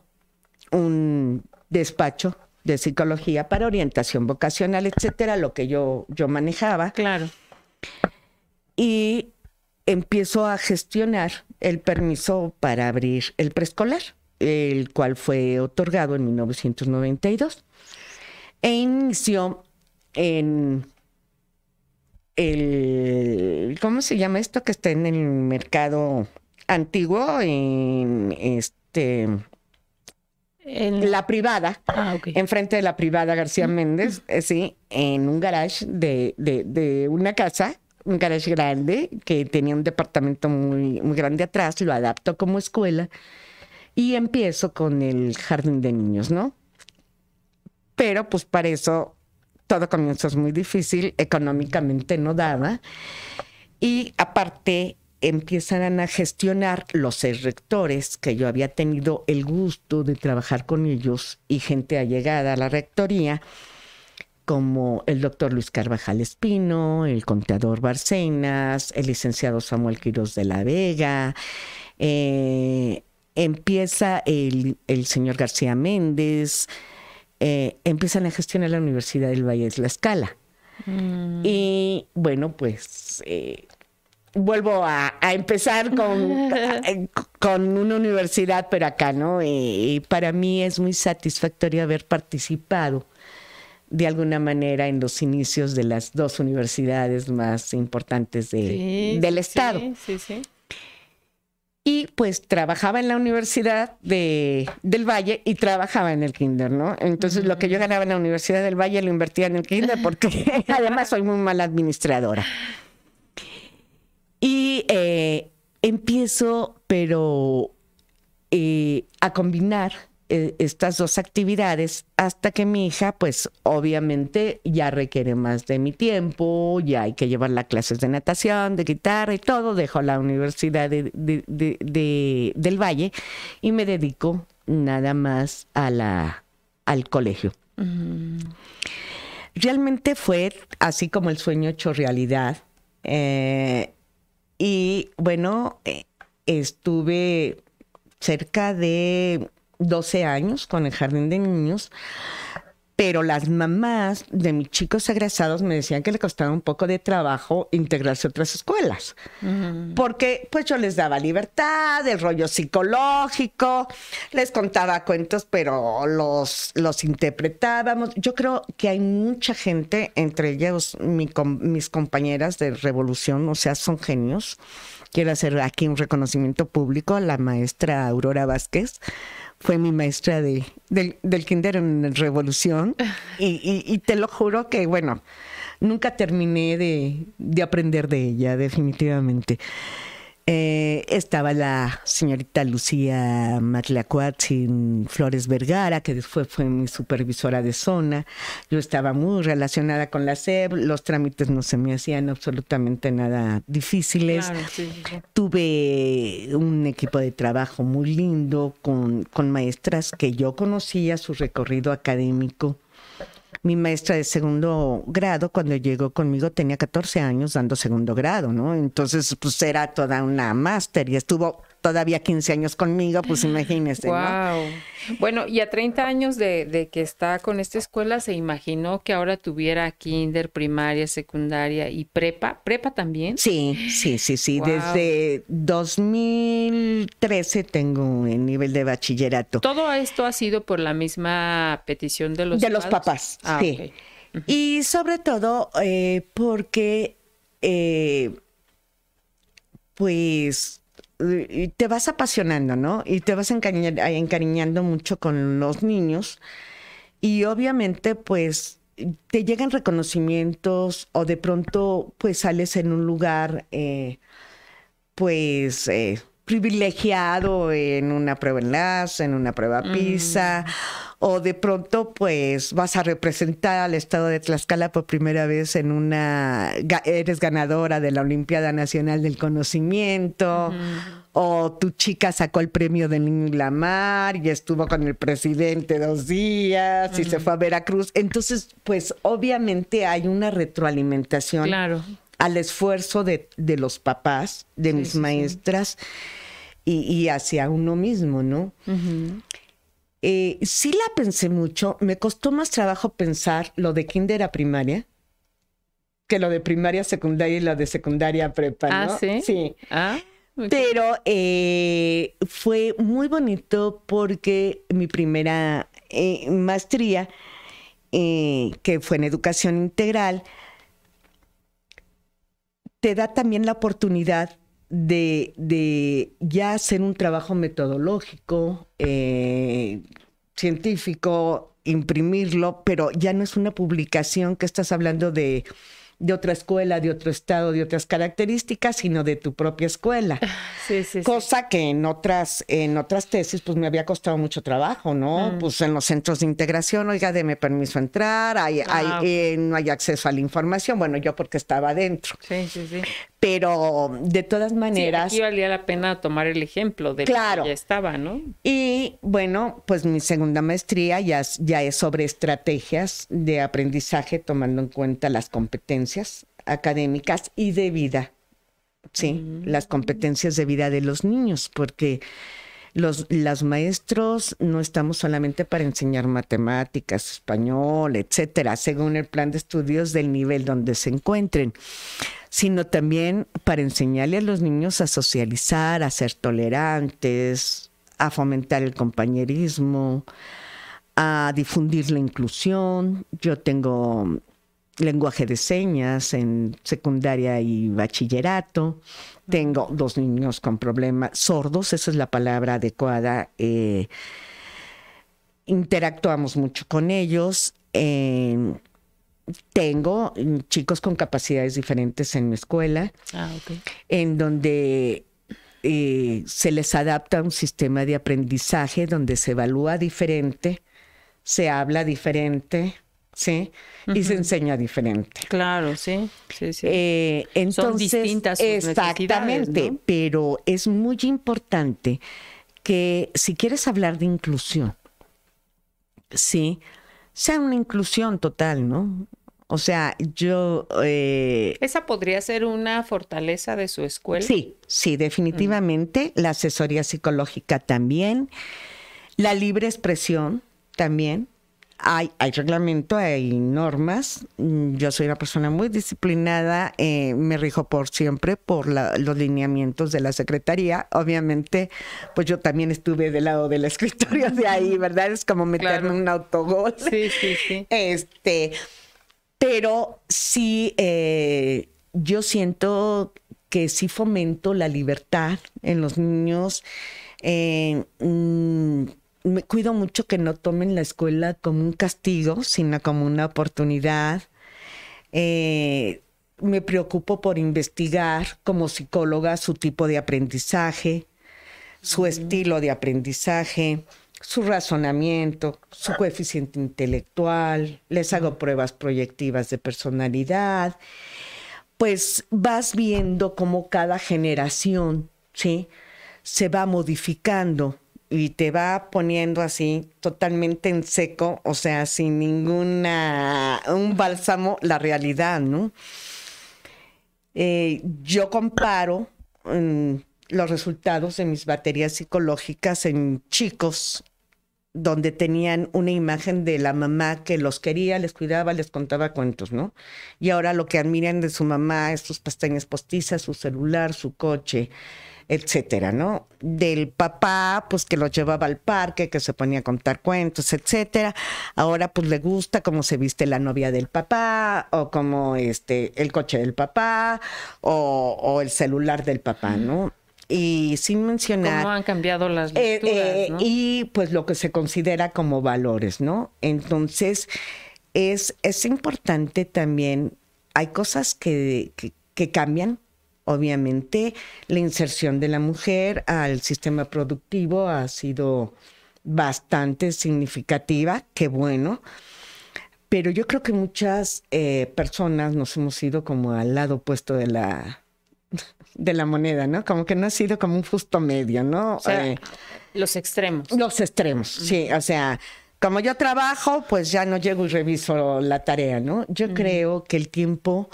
un despacho de psicología para orientación vocacional, etcétera, lo que yo, yo manejaba Claro. y empiezo a gestionar el permiso para abrir el preescolar, el cual fue otorgado en 1992. E inició en el, ¿cómo se llama esto que está en el mercado antiguo? En este, En- la privada Ah, ok. enfrente de la privada García Méndez, eh, sí, en un garage de, de- de una casa, un garage grande, que tenía un departamento muy, muy grande atrás, lo adapto como escuela y empiezo con el jardín de niños, ¿no? Pero pues para eso todo comienzo es muy difícil, económicamente no daba. Y aparte empiezan a gestionar los rectores, que yo había tenido el gusto de trabajar con ellos y gente allegada a la rectoría, como el doctor Luis Carvajal Espino, el contador Barcenas, el licenciado Samuel Quiroz de la Vega. eh, empieza el, el señor García Méndez, eh, empiezan a gestionar la Universidad del Valle de Tlaxcala. Mm. Y bueno, pues eh, vuelvo a, a empezar con, con una universidad, pero acá, ¿no? Y para mí es muy satisfactorio haber participado de alguna manera en los inicios de las dos universidades más importantes de- Sí, del estado. Sí, sí, sí. Y pues trabajaba en la Universidad de, del Valle y trabajaba en el kinder, ¿no? Entonces lo que yo ganaba en la Universidad del Valle lo invertía en el kinder porque además soy muy mala administradora. Y eh, empiezo, pero eh, a combinar eh, estas dos actividades hasta que mi hija, pues obviamente ya requiere más de mi tiempo, ya hay que llevarla a clases de natación, de guitarra y todo. Dejo la Universidad de- de- de- de- del Valle y me dedico nada más a la, al colegio. Realmente fue así como el sueño hecho realidad. Eh, y bueno, eh, estuve cerca de 12 años con el jardín de niños, pero las mamás de mis chicos egresados me decían que le costaba un poco de trabajo integrarse a otras escuelas, porque pues yo les daba libertad, el rollo psicológico, les contaba cuentos, pero los, los interpretábamos. Yo creo que hay mucha gente, entre ellos mi mis compañeras de Revolución, o sea, son genios. Quiero hacer aquí un reconocimiento público a la maestra Aurora Vázquez. Fue mi maestra de, del, del kinder en Revolución. Y, y- y te lo juro que, bueno, nunca terminé de, de aprender de ella, definitivamente. Eh, estaba la señorita Lucía Matlacuatzin Flores Vergara, que después fue mi supervisora de zona. Yo estaba muy relacionada con la SEB, los trámites no se me hacían absolutamente nada difíciles. Claro, sí, sí, sí. Tuve un equipo de trabajo muy lindo con, con maestras que yo conocía su recorrido académico. Mi maestra de segundo grado, cuando llegó conmigo, tenía 14 años dando segundo grado, ¿no? Entonces, pues era toda una máster y estuvo todavía 15 años conmigo, pues imagínese. Wow. Bueno, y a 30 años de, que está con esta escuela, ¿se imaginó que ahora tuviera kinder, primaria, secundaria y prepa? ¿Prepa también? Sí, sí, sí, sí. Desde 2013 tengo el nivel de bachillerato. ¿Todo esto ha sido por la misma petición de los De los papás, ah, sí. Y sobre todo eh, porque, eh, pues, te vas apasionando, ¿no? Y te vas encariñando mucho con los niños. Y obviamente, pues, te llegan reconocimientos o de pronto, pues, sales en un lugar, eh, pues, privilegiado en una prueba enlace, en una prueba PISA o de pronto pues vas a representar al estado de Tlaxcala por primera vez en una, eres ganadora de la Olimpiada Nacional del Conocimiento, o tu chica sacó el premio del Niño Lamar y estuvo con el presidente dos días y se fue a Veracruz. Entonces, pues obviamente hay una retroalimentación al esfuerzo de, los papás, de mis maestras. Y, hacia uno mismo, ¿no? Eh, sí la pensé mucho. Me costó más trabajo pensar lo de kinder a primaria que lo de primaria, secundaria y lo de secundaria prepa, ¿no? Ah, sí. Sí. Ah, Pero eh, fue muy bonito porque mi primera eh, maestría, que fue en educación integral, te da también la oportunidad de, ya hacer un trabajo metodológico, eh, científico, imprimirlo, pero ya no es una publicación que estás hablando de de otra escuela, de otro estado, de otras características, sino de tu propia escuela. Sí, sí, Cosa que en otras, en otras tesis, pues me había costado mucho trabajo, ¿no? Mm. Pues en los centros de integración, oiga, deme permiso entrar, hay, ah, eh, no hay acceso a la información. Bueno, yo porque estaba adentro. Sí, sí, sí. Pero de todas maneras. Sí, aquí valía la pena tomar el ejemplo de claro. que ya estaba, ¿no? Y bueno, pues mi segunda maestría ya, ya es sobre estrategias de aprendizaje, tomando en cuenta las competencias académicas y de vida, ¿sí? Mm. Las competencias de vida de los niños, porque los, los maestros no estamos solamente para enseñar matemáticas, español, etcétera, según el plan de estudios del nivel donde se encuentren, sino también para enseñarle a los niños a socializar, a ser tolerantes, a fomentar el compañerismo, a difundir la inclusión. Yo tengo lenguaje de señas en secundaria y bachillerato. Tengo dos niños con problemas sordos, esa es la palabra adecuada. Eh, interactuamos mucho con ellos. tengo chicos con capacidades diferentes en mi escuela, ah, en donde eh, se les adapta un sistema de aprendizaje donde se evalúa diferente, se habla diferente, ¿sí? Y se enseña diferente. Claro, sí, sí, sí. Eh, entonces, Son distintas Exactamente, pero es muy importante que si quieres hablar de inclusión, sí, sea una inclusión total, ¿no? O sea, yo... Eh, ¿Esa podría ser una fortaleza de su escuela? Sí, sí, definitivamente. La asesoría psicológica también. La libre expresión también. Hay, hay reglamento, hay normas. Yo soy una persona muy disciplinada, eh, me rijo por siempre por los lineamientos de la Secretaría. Obviamente, pues yo también estuve del lado del escritorio de ahí, ¿verdad? Es como meterme en un autogol. Sí, sí, sí. Este, pero sí, eh, yo siento que sí fomento la libertad en los niños. Eh, mm, me cuido mucho que no tomen la escuela como un castigo, sino como una oportunidad. Eh, me preocupo por investigar como psicóloga su tipo de aprendizaje, su estilo de aprendizaje, su razonamiento, su coeficiente intelectual, les hago pruebas proyectivas de personalidad, pues vas viendo cómo cada generación, ¿sí? Se va modificando y te va poniendo así totalmente en seco, o sea, sin ninguna, un bálsamo, la realidad, ¿no? Eh, yo comparo mm, los resultados de mis baterías psicológicas en chicos donde tenían una imagen de la mamá que los quería, les cuidaba, les contaba cuentos, ¿no? Y ahora lo que admiran de su mamá es sus pestañas postizas, su celular, su coche, etcétera, ¿no? Del papá, pues que los llevaba al parque, que se ponía a contar cuentos, etcétera. Ahora pues le gusta cómo se viste la novia del papá, o como este, el coche del papá, o, o el celular del papá, ¿no? y sin mencionar... ¿Cómo han cambiado las eh, eh, Y pues lo que se considera como valores, ¿no? Entonces, es, es importante también, hay cosas que, que, cambian, obviamente, la inserción de la mujer al sistema productivo ha sido bastante significativa, qué bueno. Pero yo creo que muchas eh, personas nos hemos ido como al lado opuesto de la, de la moneda, ¿no? Como que no ha sido como un justo medio, ¿no? Eh, los extremos. Los extremos, sí. O sea, como yo trabajo, pues ya no llego y reviso la tarea, ¿no? Yo creo que el tiempo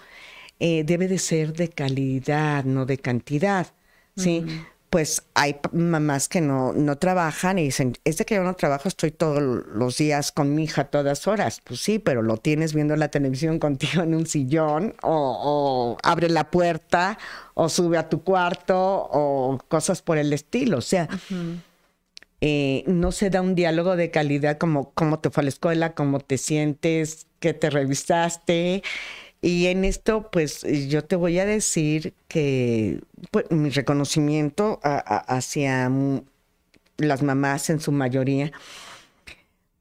eh, debe de ser de calidad, no de cantidad, ¿sí? pues hay mamás que no, no trabajan y dicen, es de que yo no trabajo, estoy todos los días con mi hija todas horas. Pues sí, pero lo tienes viendo la televisión contigo en un sillón o, abre la puerta o sube a tu cuarto o cosas por el estilo. O sea, eh, no se da un diálogo de calidad como cómo te fue a la escuela, cómo te sientes, qué te revisaste. Y en esto, pues yo te voy a decir que pues, mi reconocimiento hacia las mamás en su mayoría,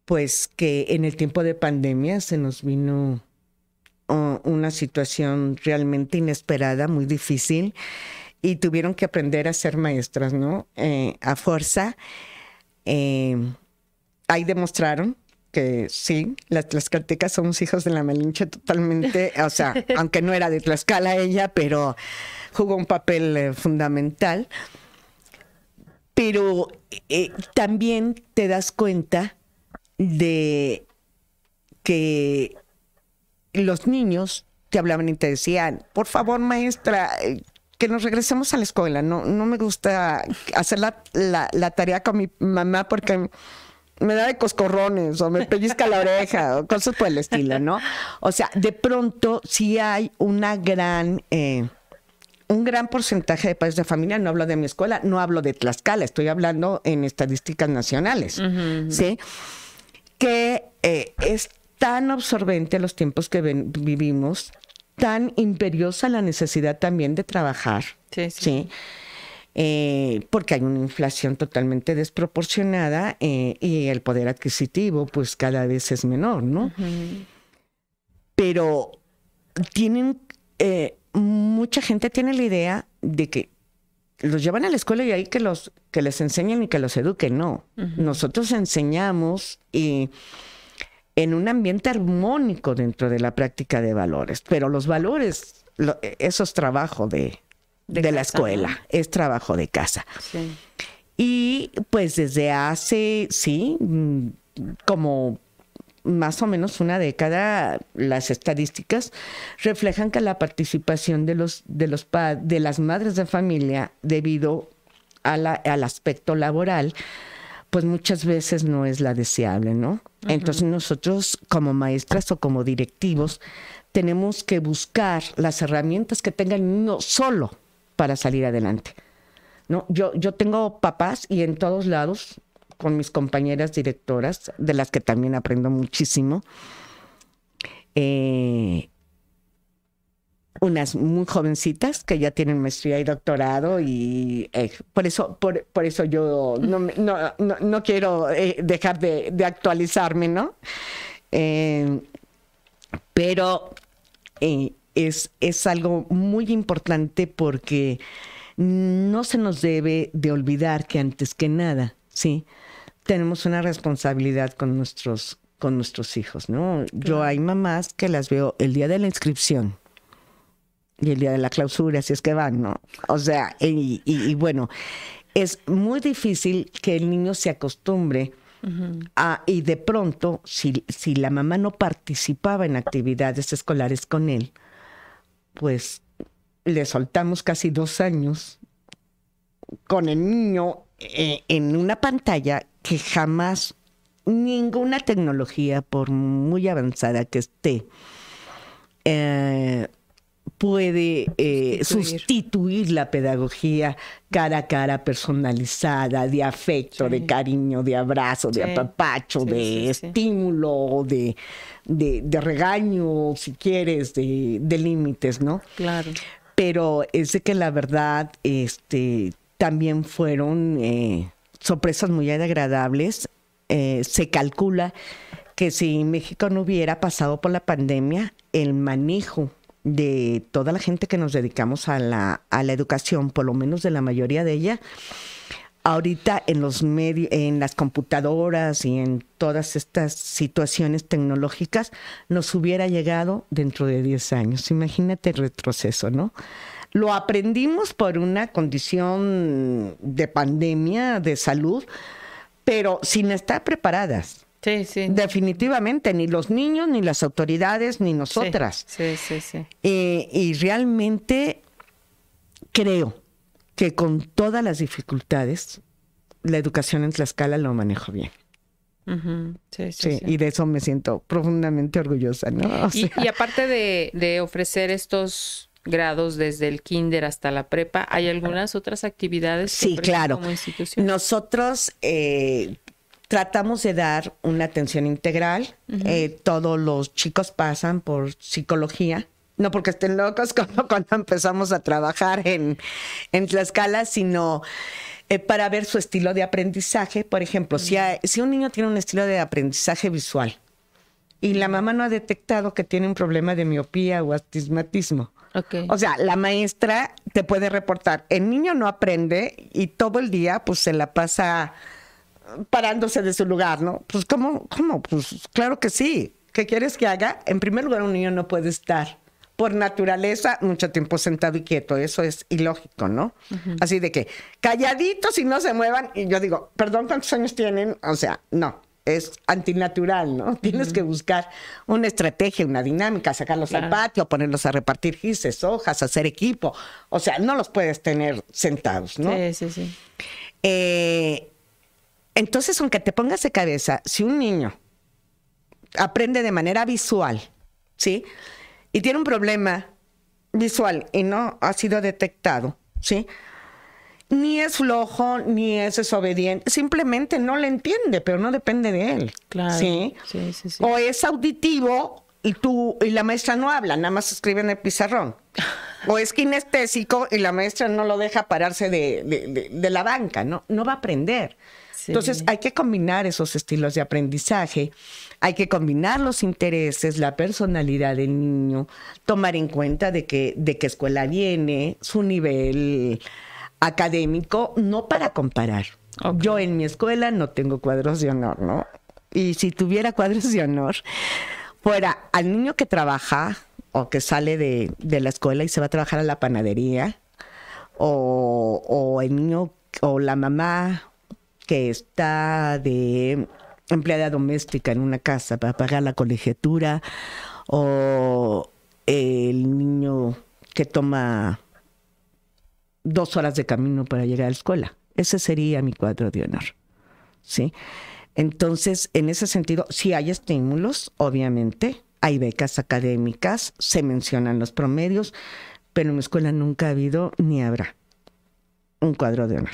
pues que en el tiempo de pandemia se nos vino una situación realmente inesperada, muy difícil, y tuvieron que aprender a ser maestras, ¿no? Eh, a fuerza. Eh, ahí demostraron que sí, las tlaxcaltecas somos hijos de la Malinche totalmente, o sea, aunque no era de Tlaxcala ella, pero jugó un papel eh, fundamental. Pero eh, también te das cuenta de que los niños te hablaban y te decían, por favor, maestra, eh, que nos regresemos a la escuela. No, no me gusta hacer la, la tarea con mi mamá porque me da de coscorrones o me pellizca la oreja o cosas por el estilo, ¿no? O sea, de pronto sí hay una gran, eh, un gran porcentaje de padres de familia, no hablo de mi escuela, no hablo de Tlaxcala, estoy hablando en estadísticas nacionales, ¿sí? Que eh, es tan absorbente los tiempos que vivimos, tan imperiosa la necesidad también de trabajar, ¿sí? ¿sí? Eh, porque hay una inflación totalmente desproporcionada eh, y el poder adquisitivo pues cada vez es menor, ¿no? Pero tienen, eh, mucha gente tiene la idea de que los llevan a la escuela y ahí que, los, que les enseñen y que los eduquen, no. Nosotros enseñamos y en un ambiente armónico dentro de la práctica de valores, pero los valores, eso es trabajo de, de, la escuela, es trabajo de casa. Y pues desde hace, sí, mm, como más o menos una década, las estadísticas reflejan que la participación de los de los de las madres de familia debido al aspecto laboral, pues muchas veces no es la deseable, ¿no? Entonces nosotros como maestras o como directivos tenemos que buscar las herramientas que tengan no solo para salir adelante. ¿no? Yo, yo tengo papás y en todos lados, con mis compañeras directoras, de las que también aprendo muchísimo, eh, unas muy jovencitas que ya tienen maestría y doctorado y eh, por eso por, por, eso yo no, no, no, quiero eh, dejar de, de, actualizarme, ¿no? pero es, es algo muy importante porque no se nos debe de olvidar que antes que nada, ¿sí? Tenemos una responsabilidad con nuestros, con nuestros hijos, ¿no? Yo hay mamás que las veo el día de la inscripción y el día de la clausura, si es que van, ¿no? O sea, y, bueno, es muy difícil que el niño se acostumbre a, y de pronto, si, si la mamá no participaba en actividades escolares con él, pues le soltamos casi dos años con el niño eh, en una pantalla que jamás ninguna tecnología, por muy avanzada que esté, eh, puede eh, sustituir. la pedagogía cara a cara personalizada, de afecto, de cariño, de abrazo, de apapacho, de estímulo, de, de, regaño, si quieres, de, de límites, ¿no? Claro. Pero es de que la verdad, este, también fueron eh, sorpresas muy agradables. Eh, se calcula que si México no hubiera pasado por la pandemia, el manejo de toda la gente que nos dedicamos a la, a la educación, por lo menos de la mayoría de ella, ahorita en los medios, en las computadoras y en todas estas situaciones tecnológicas, nos hubiera llegado dentro de 10 años. Imagínate el retroceso, ¿no? Lo aprendimos por una condición de pandemia, de salud, pero sin estar preparadas. Sí, sí. Definitivamente, ni los niños, ni las autoridades, ni nosotras. Sí, sí, sí. Eh, y realmente creo que con todas las dificultades, la educación en Tlaxcala lo manejo bien. sí, sí, y de eso me siento profundamente orgullosa, ¿no? y, aparte de, de, ofrecer estos grados desde el kinder hasta la prepa, ¿hay algunas otras actividades? sí, claro. Como institución? Nosotros eh, tratamos de dar una atención integral. Eh, todos los chicos pasan por psicología. No porque estén locos como cuando empezamos a trabajar en, en Tlaxcala, sino eh, para ver su estilo de aprendizaje. Por ejemplo, si, si un niño tiene un estilo de aprendizaje visual y la mamá no ha detectado que tiene un problema de miopía o astigmatismo, o sea, la maestra te puede reportar, el niño no aprende y todo el día pues se la pasa parándose de su lugar, ¿no? Pues ¿cómo? ¿Cómo? Pues claro que sí. ¿Qué quieres que haga? En primer lugar, un niño no puede estar por naturaleza mucho tiempo sentado y quieto. Eso es ilógico, ¿no? Así de que calladitos y no se muevan. Y yo digo, perdón, ¿cuántos años tienen? O sea, no es antinatural, ¿no? Tienes que buscar una estrategia, una dinámica, sacarlos al patio, ponerlos a repartir gises, hojas, hacer equipo. O sea, no los puedes tener sentados, ¿no? Sí, sí, sí. Eh, entonces, aunque te pongas de cabeza, si un niño aprende de manera visual, ¿sí? Y tiene un problema visual y no ha sido detectado, ¿sí? ni es flojo, ni es desobediente, simplemente no le entiende, pero no depende de él. Claro. ¿sí? Sí, sí, o es auditivo y tú y la maestra no habla, nada más escribe en el pizarrón. o es kinestésico y la maestra no lo deja pararse de, de, la banca, ¿no? No va a aprender. Entonces hay que combinar esos estilos de aprendizaje, hay que combinar los intereses, la personalidad del niño, tomar en cuenta de que, de qué escuela viene, su nivel académico, no para comparar. Yo en mi escuela no tengo cuadros de honor, ¿no? Y si tuviera cuadros de honor, fuera al niño que trabaja o que sale de, la escuela y se va a trabajar a la panadería, o, o el niño o la mamá que está de empleada doméstica en una casa para pagar la colegiatura, o el niño que toma dos horas de camino para llegar a la escuela. Ese sería mi cuadro de honor. ¿Sí? Entonces, en ese sentido, sí hay estímulos, obviamente, hay becas académicas, se mencionan los promedios, pero en mi escuela nunca ha habido ni habrá un cuadro de honor,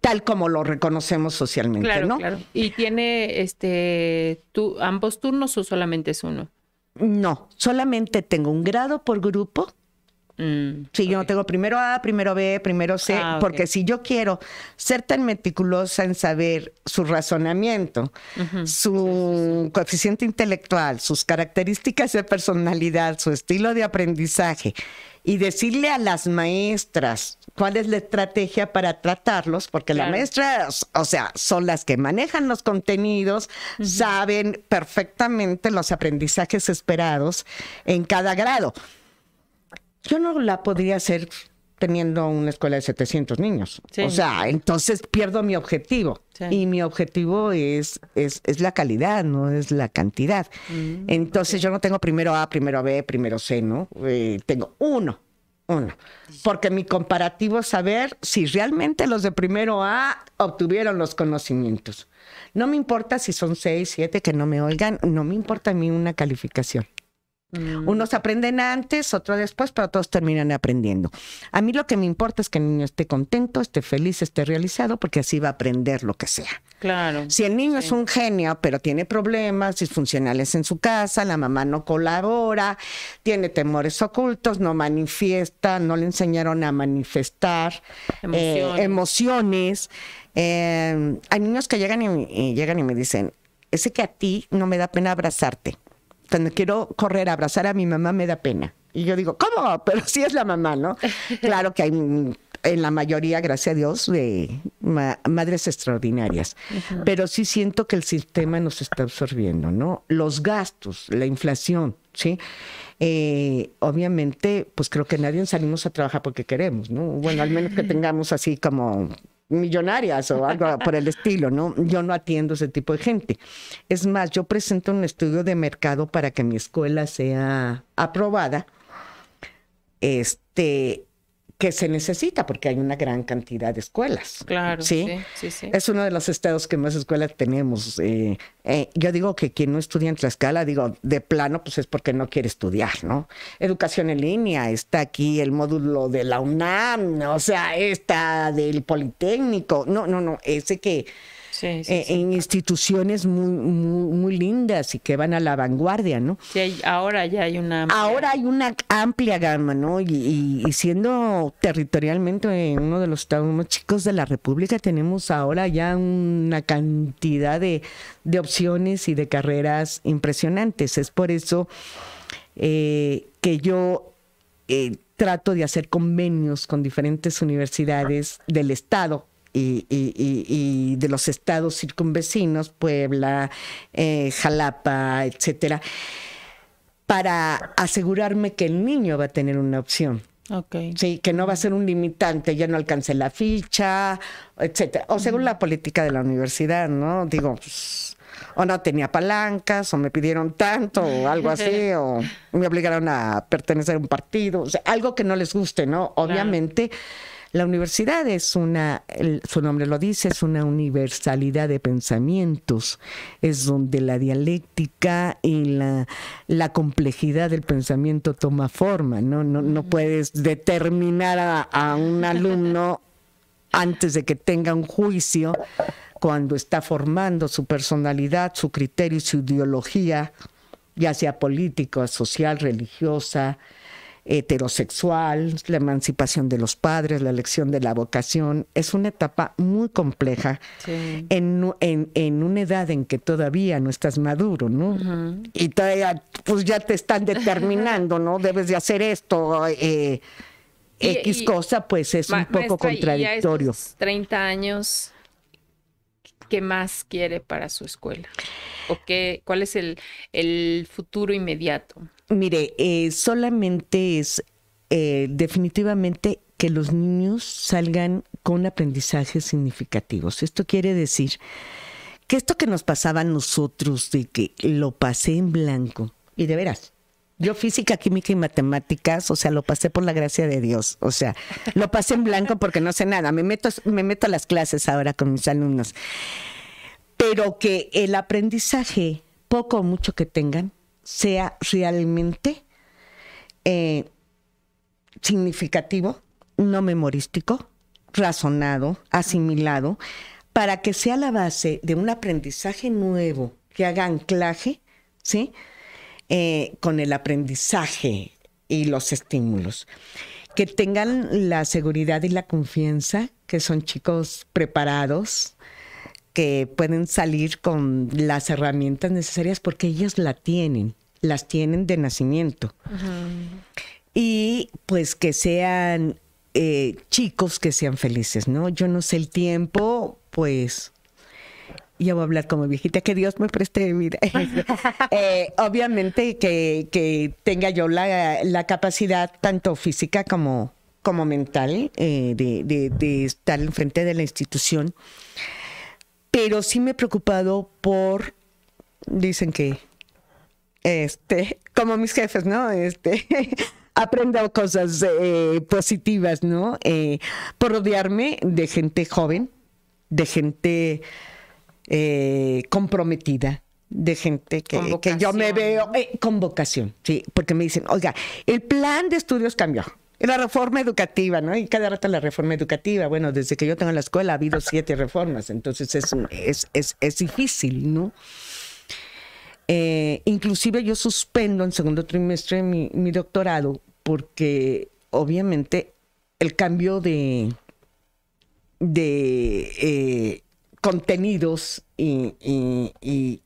tal como lo reconocemos socialmente, claro, ¿no? Claro. ¿Y tiene este tú, ambos turnos o solamente es uno? No, solamente tengo un grado por grupo Mm, sí, yo no tengo primero A, primero B, primero C, ah, porque si yo quiero ser tan meticulosa en saber su razonamiento, su coeficiente intelectual, sus características de personalidad, su estilo de aprendizaje, y decirle a las maestras cuál es la estrategia para tratarlos, porque las maestras, o sea, son las que manejan los contenidos, saben perfectamente los aprendizajes esperados en cada grado yo no la podría hacer teniendo una escuela de 700 niños. O sea, entonces pierdo mi objetivo. Y mi objetivo es, es, es, la calidad, no es la cantidad. Mm, entonces yo no tengo primero A, primero B, primero C, ¿no? Eh, tengo uno. Uno. Porque mi comparativo es saber si realmente los de primero A obtuvieron los conocimientos. No me importa si son seis, siete que no me oigan, no me importa a mí una calificación. Mm. Unos aprenden antes, otros después, pero todos terminan aprendiendo. A mí lo que me importa es que el niño esté contento, esté feliz, esté realizado, porque así va a aprender lo que sea. Claro. Si el niño es un genio, pero tiene problemas disfuncionales en su casa, la mamá no colabora, tiene temores ocultos, no manifiesta, no le enseñaron a manifestar eh, emociones. Eh, hay niños que llegan y llegan y me dicen, ese que a ti no me da pena abrazarte cuando quiero correr a abrazar a mi mamá me da pena. Y yo digo, ¿cómo? Pero sí es la mamá, ¿no? claro que hay en la mayoría, gracias a Dios, de madres extraordinarias. Pero sí siento que el sistema nos está absorbiendo, ¿no? Los gastos, la inflación, ¿sí? Eh, obviamente, pues creo que nadie salimos a trabajar porque queremos, ¿no? Bueno, al menos que tengamos así como millonarias o algo por el estilo, ¿no? Yo no atiendo ese tipo de gente. Es más, yo presento un estudio de mercado para que mi escuela sea aprobada. Este, que se necesita porque hay una gran cantidad de escuelas. Claro, ¿sí? Sí, sí, Es uno de los estados que más escuelas tenemos. Eh, eh, yo digo que quien no estudia en Tlaxcala, digo, de plano, pues es porque no quiere estudiar, ¿no? Educación en línea, está aquí el módulo de la UNAM, o sea, está del Politécnico. No, no, no, ese que eh, en instituciones muy, muy, lindas y que van a la vanguardia, ¿no? Sí, ahora ya hay una... Ahora hay una amplia gama, ¿no? Y, siendo territorialmente uno de los estados más chicos de la República, tenemos ahora ya una cantidad de, opciones y de carreras impresionantes. Es por eso eh, que yo... Eh, trato de hacer convenios con diferentes universidades del Estado y, de los estados circunvecinos, Puebla, eh, Jalapa, etcétera, para asegurarme que el niño va a tener una opción. Okay. Sí, que no va a ser un limitante, ya no alcancé la ficha, etcétera. O según la política de la universidad, ¿no? Digo, pues, o no tenía palancas, o me pidieron tanto, o algo así, o me obligaron a pertenecer a un partido, o sea, algo que no les guste, ¿no? Obviamente. La universidad es una, su nombre lo dice, es una universalidad de pensamientos, es donde la dialéctica y la, la complejidad del pensamiento toma forma, ¿no? No, no puedes determinar a, a un alumno antes de que tenga un juicio cuando está formando su personalidad, su criterio y su ideología, ya sea política, social, religiosa, heterosexual, la emancipación de los padres, la elección de la vocación. Es una etapa muy compleja en, en, una edad en que todavía no estás maduro, ¿no? Y todavía, pues ya te están determinando, ¿no? Debes de hacer esto. Eh, X cosa, pues es un poco contradictorio. 30 años, ¿qué más quiere para su escuela? ¿O qué, cuál es el, el futuro inmediato? Mire, eh, solamente es eh, definitivamente que los niños salgan con aprendizajes significativos. Esto quiere decir que esto que nos pasaba a nosotros de que lo pasé en blanco, y de veras, yo física, química y matemáticas, o sea, lo pasé por la gracia de Dios. O sea, lo pasé en blanco porque no sé nada. Me meto, me meto a las clases ahora con mis alumnos. Pero que el aprendizaje, poco o mucho que tengan, sea realmente eh, significativo, no memorístico, razonado, asimilado, para que sea la base de un aprendizaje nuevo que haga anclaje, ¿sí? Eh, con el aprendizaje y los estímulos. Que tengan la seguridad y la confianza, que son chicos preparados, que pueden salir con las herramientas necesarias porque ellos la tienen, las tienen de nacimiento. Y pues que sean eh, chicos que sean felices, ¿no? Yo no sé el tiempo, pues ya voy a hablar como viejita, que Dios me preste vida. Eh, obviamente que, tenga yo la, capacidad tanto física como, como mental eh, de, de, de, estar enfrente de la institución pero sí me he preocupado por, dicen que, este, como mis jefes, ¿no? Este, aprendo cosas eh, positivas, ¿no? Eh, por rodearme de gente joven, de gente eh, comprometida, de gente que, que yo me veo con vocación, sí, porque me dicen, oiga, el plan de estudios cambió. La reforma educativa, ¿no? Y cada rato la reforma educativa. Bueno, desde que yo tengo la escuela ha habido siete reformas, entonces es, es, es, es difícil, ¿no? Eh, inclusive yo suspendo en segundo trimestre mi, doctorado porque obviamente el cambio de, de eh, contenidos y,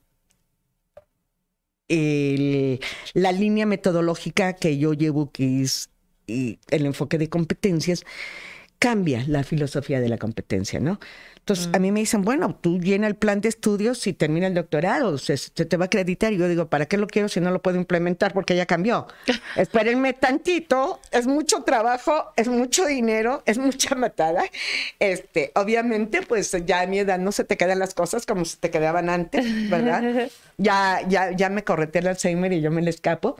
la línea metodológica que yo llevo, que es el enfoque de competencias, cambia la filosofía de la competencia, ¿no? Entonces, a mí me dicen, bueno, tú llena el plan de estudios y termina el doctorado, se, te va a acreditar. Y yo digo, ¿para qué lo quiero si no lo puedo implementar? Porque ya cambió. Espérenme tantito, es mucho trabajo, es mucho dinero, es mucha matada. Este, obviamente, pues ya a mi edad no se te quedan las cosas como se te quedaban antes, ¿verdad? ya, ya, ya me correte el Alzheimer y yo me le escapo.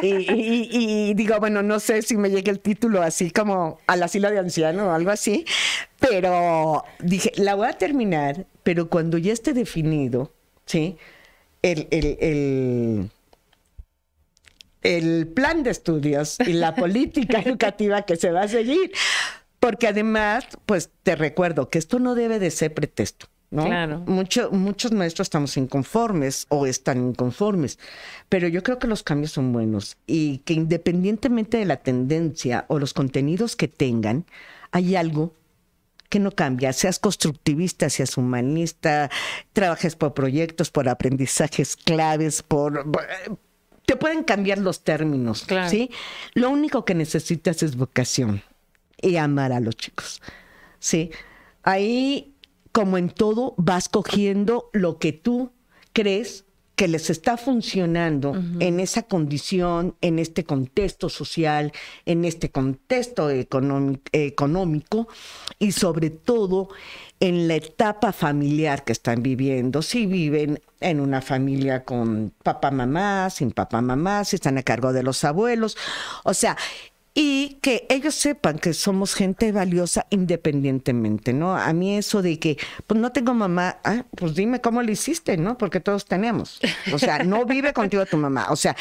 Y, digo, bueno, no sé si me llegue el título así como al asilo de anciano o algo así, pero dije, la voy a terminar, pero cuando ya esté definido, ¿sí? El, el, el plan de estudios y la política educativa que se va a seguir. Porque además, pues te recuerdo que esto no debe de ser pretexto. Claro. muchos maestros estamos inconformes o están inconformes, pero yo creo que los cambios son buenos y que independientemente de la tendencia o los contenidos que tengan, hay algo que no cambia, seas constructivista, seas humanista, trabajes por proyectos, por aprendizajes claves, por te pueden cambiar los términos, ¿sí? Lo único que necesitas es vocación y amar a los chicos, ¿sí? Ahí como en todo, vas cogiendo lo que tú crees que les está funcionando en esa condición, en este contexto social, en este contexto económico y sobre todo en la etapa familiar que están viviendo. Si viven en una familia con papá, mamá, sin papá, mamá, si están a cargo de los abuelos. O sea, y que ellos sepan que somos gente valiosa independientemente, ¿no? A mí eso de que, pues no tengo mamá, ah, pues dime cómo lo hiciste, ¿no? Porque todos tenemos. O sea, no vive contigo tu mamá. O sea,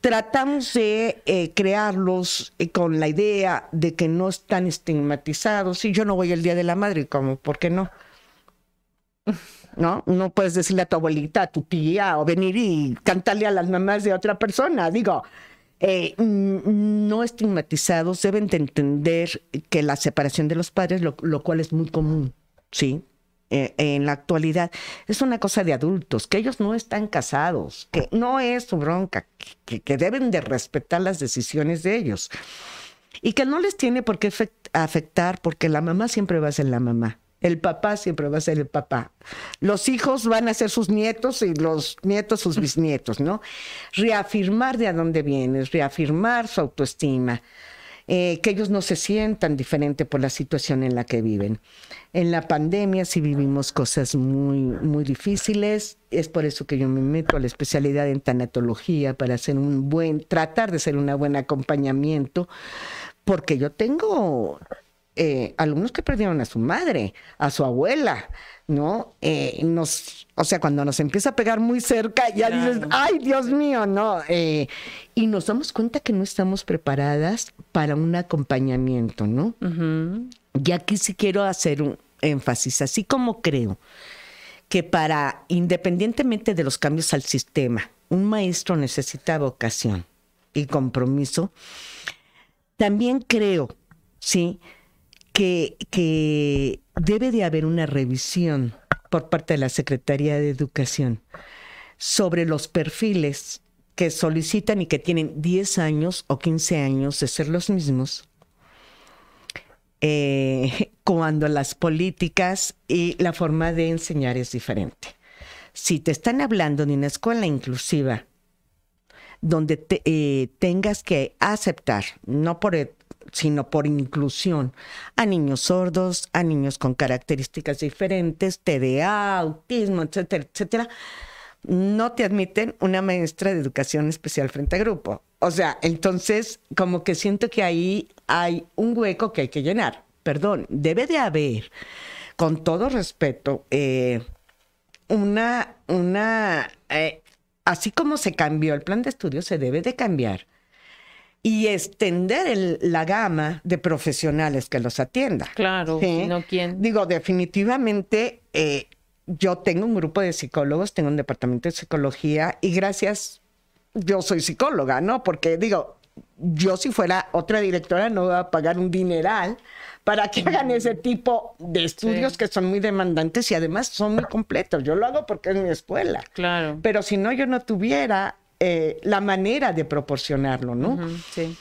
tratamos de eh, crearlos eh, con la idea de que no están estigmatizados. Si yo no voy el Día de la Madre, como, ¿por qué no? ¿no? No puedes decirle a tu abuelita, a tu tía, o venir y cantarle a las mamás de otra persona. Digo, eh, no estigmatizados deben de entender que la separación de los padres, lo, cual es muy común, ¿sí? Eh, en la actualidad, es una cosa de adultos, que ellos no están casados, que no es su bronca, que, que deben de respetar las decisiones de ellos y que no les tiene por qué afectar porque la mamá siempre va a ser la mamá. El papá siempre va a ser el papá. Los hijos van a ser sus nietos y los nietos sus bisnietos, ¿no? Reafirmar de a dónde vienes, reafirmar su autoestima. Eh, que ellos no se sientan diferente por la situación en la que viven. En la pandemia sí vivimos cosas muy, muy difíciles, es por eso que yo me meto a la especialidad en tanatología para hacer un buen, tratar de hacer un buen acompañamiento, porque yo tengo eh, alumnos que perdieron a su madre, a su abuela, ¿no? Eh, nos, o sea, cuando nos empieza a pegar muy cerca, ya dices, ay, Dios mío, ¿no? Eh, y nos damos cuenta que no estamos preparadas para un acompañamiento, ¿no? Y aquí sí quiero hacer un énfasis, así como creo que para, independientemente de los cambios al sistema, un maestro necesita vocación y compromiso, también creo, ¿sí? Que, debe de haber una revisión por parte de la Secretaría de Educación sobre los perfiles que solicitan y que tienen 10 años o 15 años de ser los mismos, eh, cuando las políticas y la forma de enseñar es diferente. Si te están hablando de una escuela inclusiva, donde eh, tengas que aceptar, no por sino por inclusión a niños sordos, a niños con características diferentes, TDA, autismo, etcétera, etcétera, no te admiten una maestra de educación especial frente a grupo. O sea, entonces como que siento que ahí hay un hueco que hay que llenar. Perdón, debe de haber, con todo respeto, eh, una, una, eh, así como se cambió el plan de estudio, se debe de cambiar y extender la gama de profesionales que los atienda. Claro, no quién. Digo, definitivamente eh, yo tengo un grupo de psicólogos, tengo un departamento de psicología y gracias, yo soy psicóloga, ¿no? Porque digo, yo si fuera otra directora no voy a pagar un dineral para que hagan ese tipo de estudios que son muy demandantes y además son muy completos. Yo lo hago porque es mi escuela. Claro. Pero si no, yo no tuviera eh, la manera de proporcionarlo, ¿no? sí.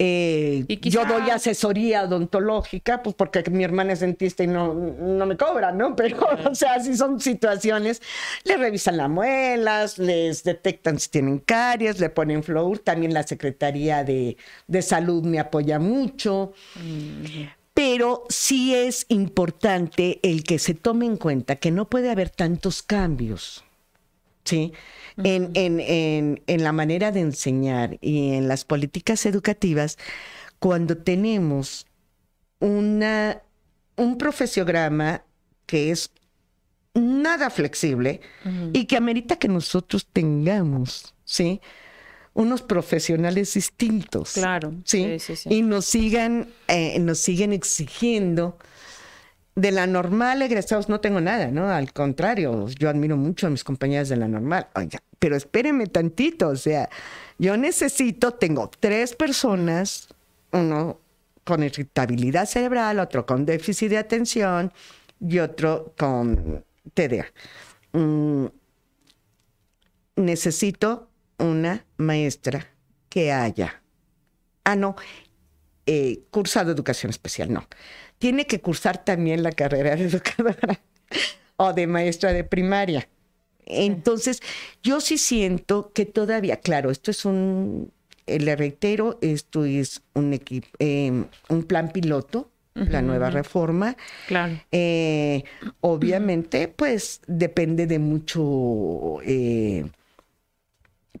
Eh, yo doy asesoría odontológica, pues porque mi hermana es dentista y no, no me cobra, ¿no? Pero, o sea, si son situaciones, le revisan las muelas, les detectan si tienen caries, le ponen flour. También la Secretaría de, de Salud me apoya mucho. Pero sí es importante el que se tome en cuenta que no puede haber tantos cambios, ¿sí? en, en, en, la manera de enseñar y en las políticas educativas cuando tenemos una, un profesiograma que es nada flexible y que amerita que nosotros tengamos, ¿sí? Unos profesionales distintos. Claro. Sí, sí, sí. Y nos sigan, eh, nos siguen exigiendo de la normal egresados no tengo nada, ¿no? Al contrario, yo admiro mucho a mis compañeras de la normal. Oiga, pero espérenme tantito, o sea, yo necesito, tengo tres personas, uno con irritabilidad cerebral, otro con déficit de atención y otro con TDA. Mm, necesito una maestra que haya, ah, no, eh, cursado educación especial, no tiene que cursar también la carrera de educadora o de maestra de primaria. Entonces, yo sí siento que todavía, claro, esto es un, eh, le reitero, esto es un, eh, un plan piloto, la nueva reforma. Claro. Eh, obviamente, pues depende de mucho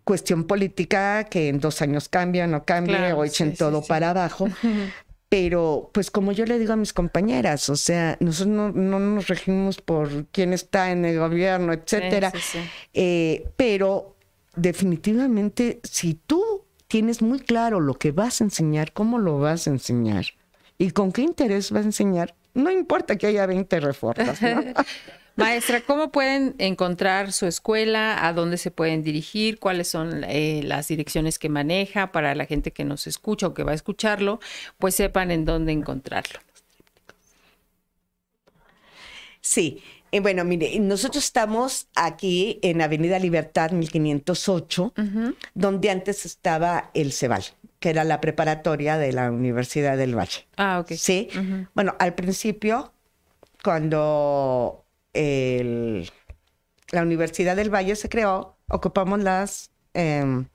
cuestión política que en dos años cambia, no cambia o echen todo para abajo. Pero, pues como yo le digo a mis compañeras, o sea, nosotros no, nos regimos por quién está en el gobierno, etcétera. Eh, pero definitivamente, si tú tienes muy claro lo que vas a enseñar, cómo lo vas a enseñar y con qué interés vas a enseñar, no importa que haya 20 reformas. ¿no? Maestra, ¿cómo pueden encontrar su escuela? ¿A dónde se pueden dirigir? ¿Cuáles son eh, las direcciones que maneja para la gente que nos escucha o que va a escucharlo? Pues sepan en dónde encontrarlo. Sí, eh, bueno, mire, nosotros estamos aquí en Avenida Libertad 1508, donde antes estaba el CEBAL, que era la preparatoria de la Universidad del Valle. Ah, ok. Sí. Bueno, al principio, cuando la Universidad del Valle se creó, ocupamos las em,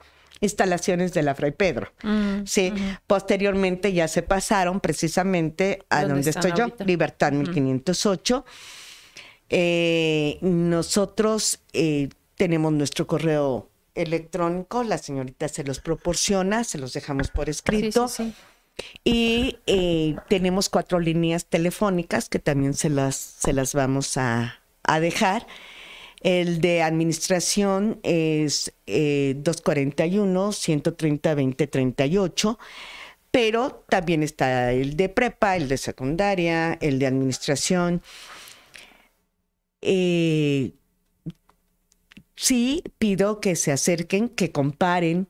instalaciones de la Fray Pedro. Mm, sí, posteriormente ya se pasaron precisamente a donde estoy yo, Libertad 1508. Eh, nosotros eh, tenemos nuestro correo electrónico, la señorita se los proporciona, se los dejamos por escrito. Y eh, tenemos cuatro líneas telefónicas que también se las, se las vamos a, dejar. El de administración es 241-130-2038, eh, pero también está el de prepa, el de secundaria, el de administración. Eh, sí, pido que se acerquen, que comparen,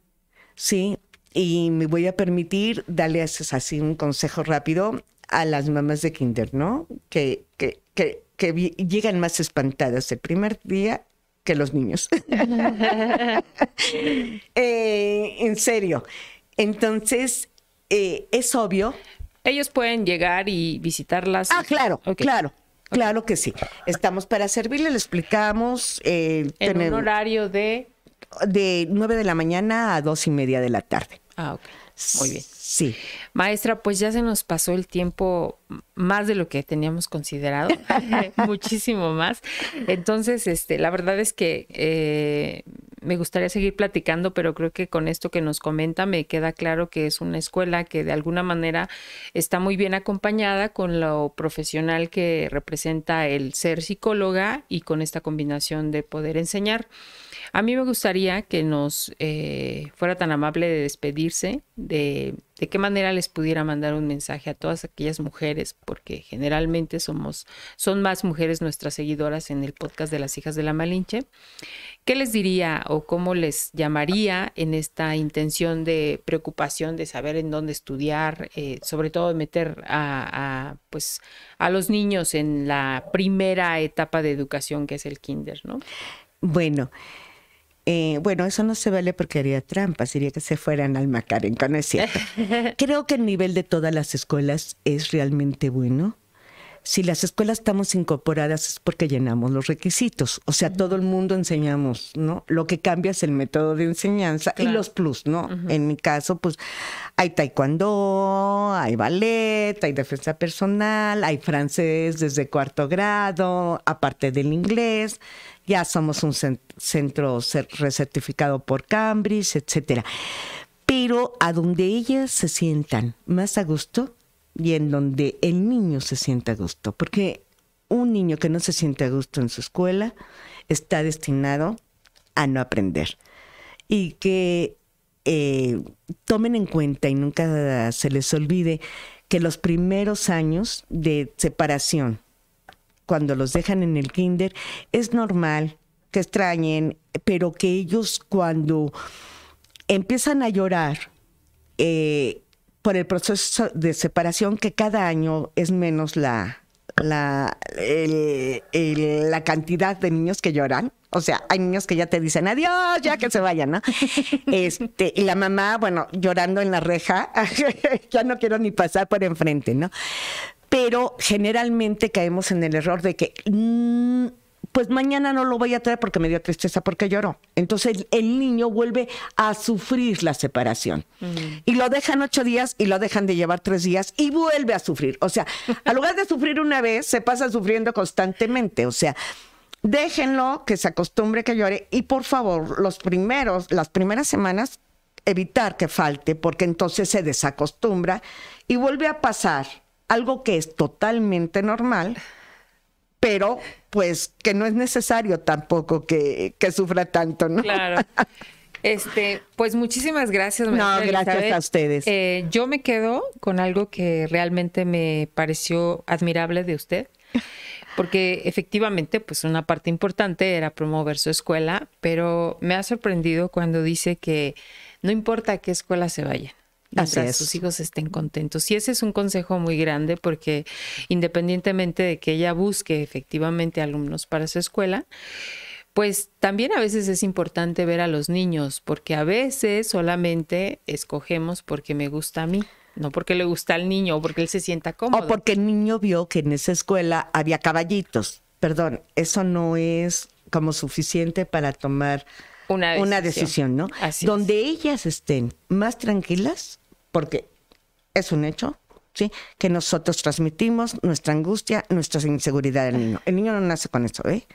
¿sí? Y me voy a permitir darles así un consejo rápido a las mamás de kinder, ¿no? Que, que, que, que llegan más espantadas el primer día que los niños. Eh, en serio. Entonces, eh, es obvio. Ellos pueden llegar y visitarlas. Ah, claro, claro. Claro que sí. Estamos para servirle, le explicamos. Eh, en un horario de... De 9 de la mañana a dos y media de la tarde. Ah, ok. Muy bien. Sí. Maestra, pues ya se nos pasó el tiempo más de lo que teníamos considerado, muchísimo más. Entonces, este, la verdad es que eh, me gustaría seguir platicando, pero creo que con esto que nos comenta me queda claro que es una escuela que de alguna manera está muy bien acompañada con lo profesional que representa el ser psicóloga y con esta combinación de poder enseñar. A mí me gustaría que nos eh, fuera tan amable de despedirse, de, de qué manera les pudiera mandar un mensaje a todas aquellas mujeres, porque generalmente somos, son más mujeres nuestras seguidoras en el podcast de las hijas de la Malinche. ¿Qué les diría o cómo les llamaría en esta intención de preocupación de saber en dónde estudiar, eh, sobre todo de meter a, a, pues, a los niños en la primera etapa de educación que es el kinder, ¿no? Bueno, eh, bueno, eso no se vale porque haría trampa, sería que se fueran al Macarenco, no es cierto. Creo que el nivel de todas las escuelas es realmente bueno. Si las escuelas estamos incorporadas es porque llenamos los requisitos. O sea, todo el mundo enseñamos, ¿no? Lo que cambia es el método de enseñanza claro. y los plus, ¿no? Uh -huh. En mi caso, pues hay taekwondo, hay ballet, hay defensa personal, hay francés desde cuarto grado, aparte del inglés ya somos un centro recertificado por Cambridge, etcétera. Pero a donde ellas se sientan más a gusto y en donde el niño se sienta a gusto, porque un niño que no se siente a gusto en su escuela está destinado a no aprender. Y que eh, tomen en cuenta y nunca se les olvide que los primeros años de separación cuando los dejan en el kinder, es normal que extrañen, pero que ellos cuando empiezan a llorar eh, por el proceso de separación, que cada año es menos la, la, el, el, la cantidad de niños que lloran. O sea, hay niños que ya te dicen adiós, ya que se vayan, ¿no? Este, y la mamá, bueno, llorando en la reja, ya no quiero ni pasar por enfrente, ¿no? Pero generalmente caemos en el error de que mmm, pues mañana no lo voy a traer porque me dio tristeza porque lloró. Entonces el, el niño vuelve a sufrir la separación. Mm. Y lo dejan ocho días y lo dejan de llevar tres días y vuelve a sufrir. O sea, al lugar de sufrir una vez, se pasa sufriendo constantemente. O sea, déjenlo que se acostumbre que llore y por favor, los primeros, las primeras semanas evitar que falte porque entonces se desacostumbra y vuelve a pasar algo que es totalmente normal, pero pues que no es necesario tampoco que, que sufra tanto, ¿no? Claro. Este, pues muchísimas gracias. No, gracias Elizabeth. a ustedes. Eh, yo me quedo con algo que realmente me pareció admirable de usted, porque efectivamente, pues una parte importante era promover su escuela, pero me ha sorprendido cuando dice que no importa a qué escuela se vayan mientras sus hijos estén contentos. Y ese es un consejo muy grande porque independientemente de que ella busque efectivamente alumnos para su escuela, pues también a veces es importante ver a los niños, porque a veces solamente escogemos porque me gusta a mí. No porque le gusta al niño o porque él se sienta cómodo. O porque el niño vio que en esa escuela había caballitos. Perdón, eso no es como suficiente para tomar una decisión, una decisión ¿no? Así Donde es. ellas estén más tranquilas, porque es un hecho, ¿sí? Que nosotros transmitimos nuestra angustia, nuestra inseguridad del niño. El niño no nace con eso, ¿eh?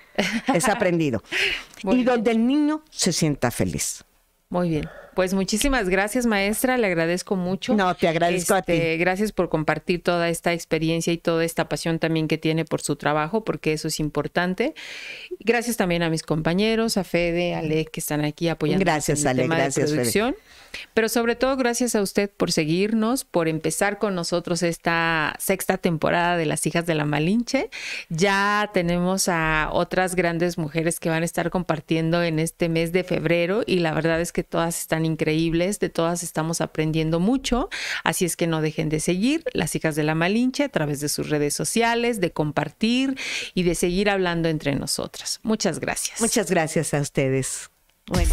Es aprendido. y donde el niño se sienta feliz. Muy bien. Pues muchísimas gracias, maestra. Le agradezco mucho. No, te agradezco este, a ti. Gracias por compartir toda esta experiencia y toda esta pasión también que tiene por su trabajo, porque eso es importante. Gracias también a mis compañeros, a Fede, a Ale, que están aquí apoyando gracias, en el Ale, tema gracias, de producción. Fede. Pero sobre todo, gracias a usted por seguirnos, por empezar con nosotros esta sexta temporada de Las Hijas de la Malinche. Ya tenemos a otras grandes mujeres que van a estar compartiendo en este mes de febrero y la verdad es que todas están increíbles, de todas estamos aprendiendo mucho, así es que no dejen de seguir Las Hijas de la Malinche a través de sus redes sociales, de compartir y de seguir hablando entre nosotras. Muchas gracias. Muchas gracias a ustedes. Bueno.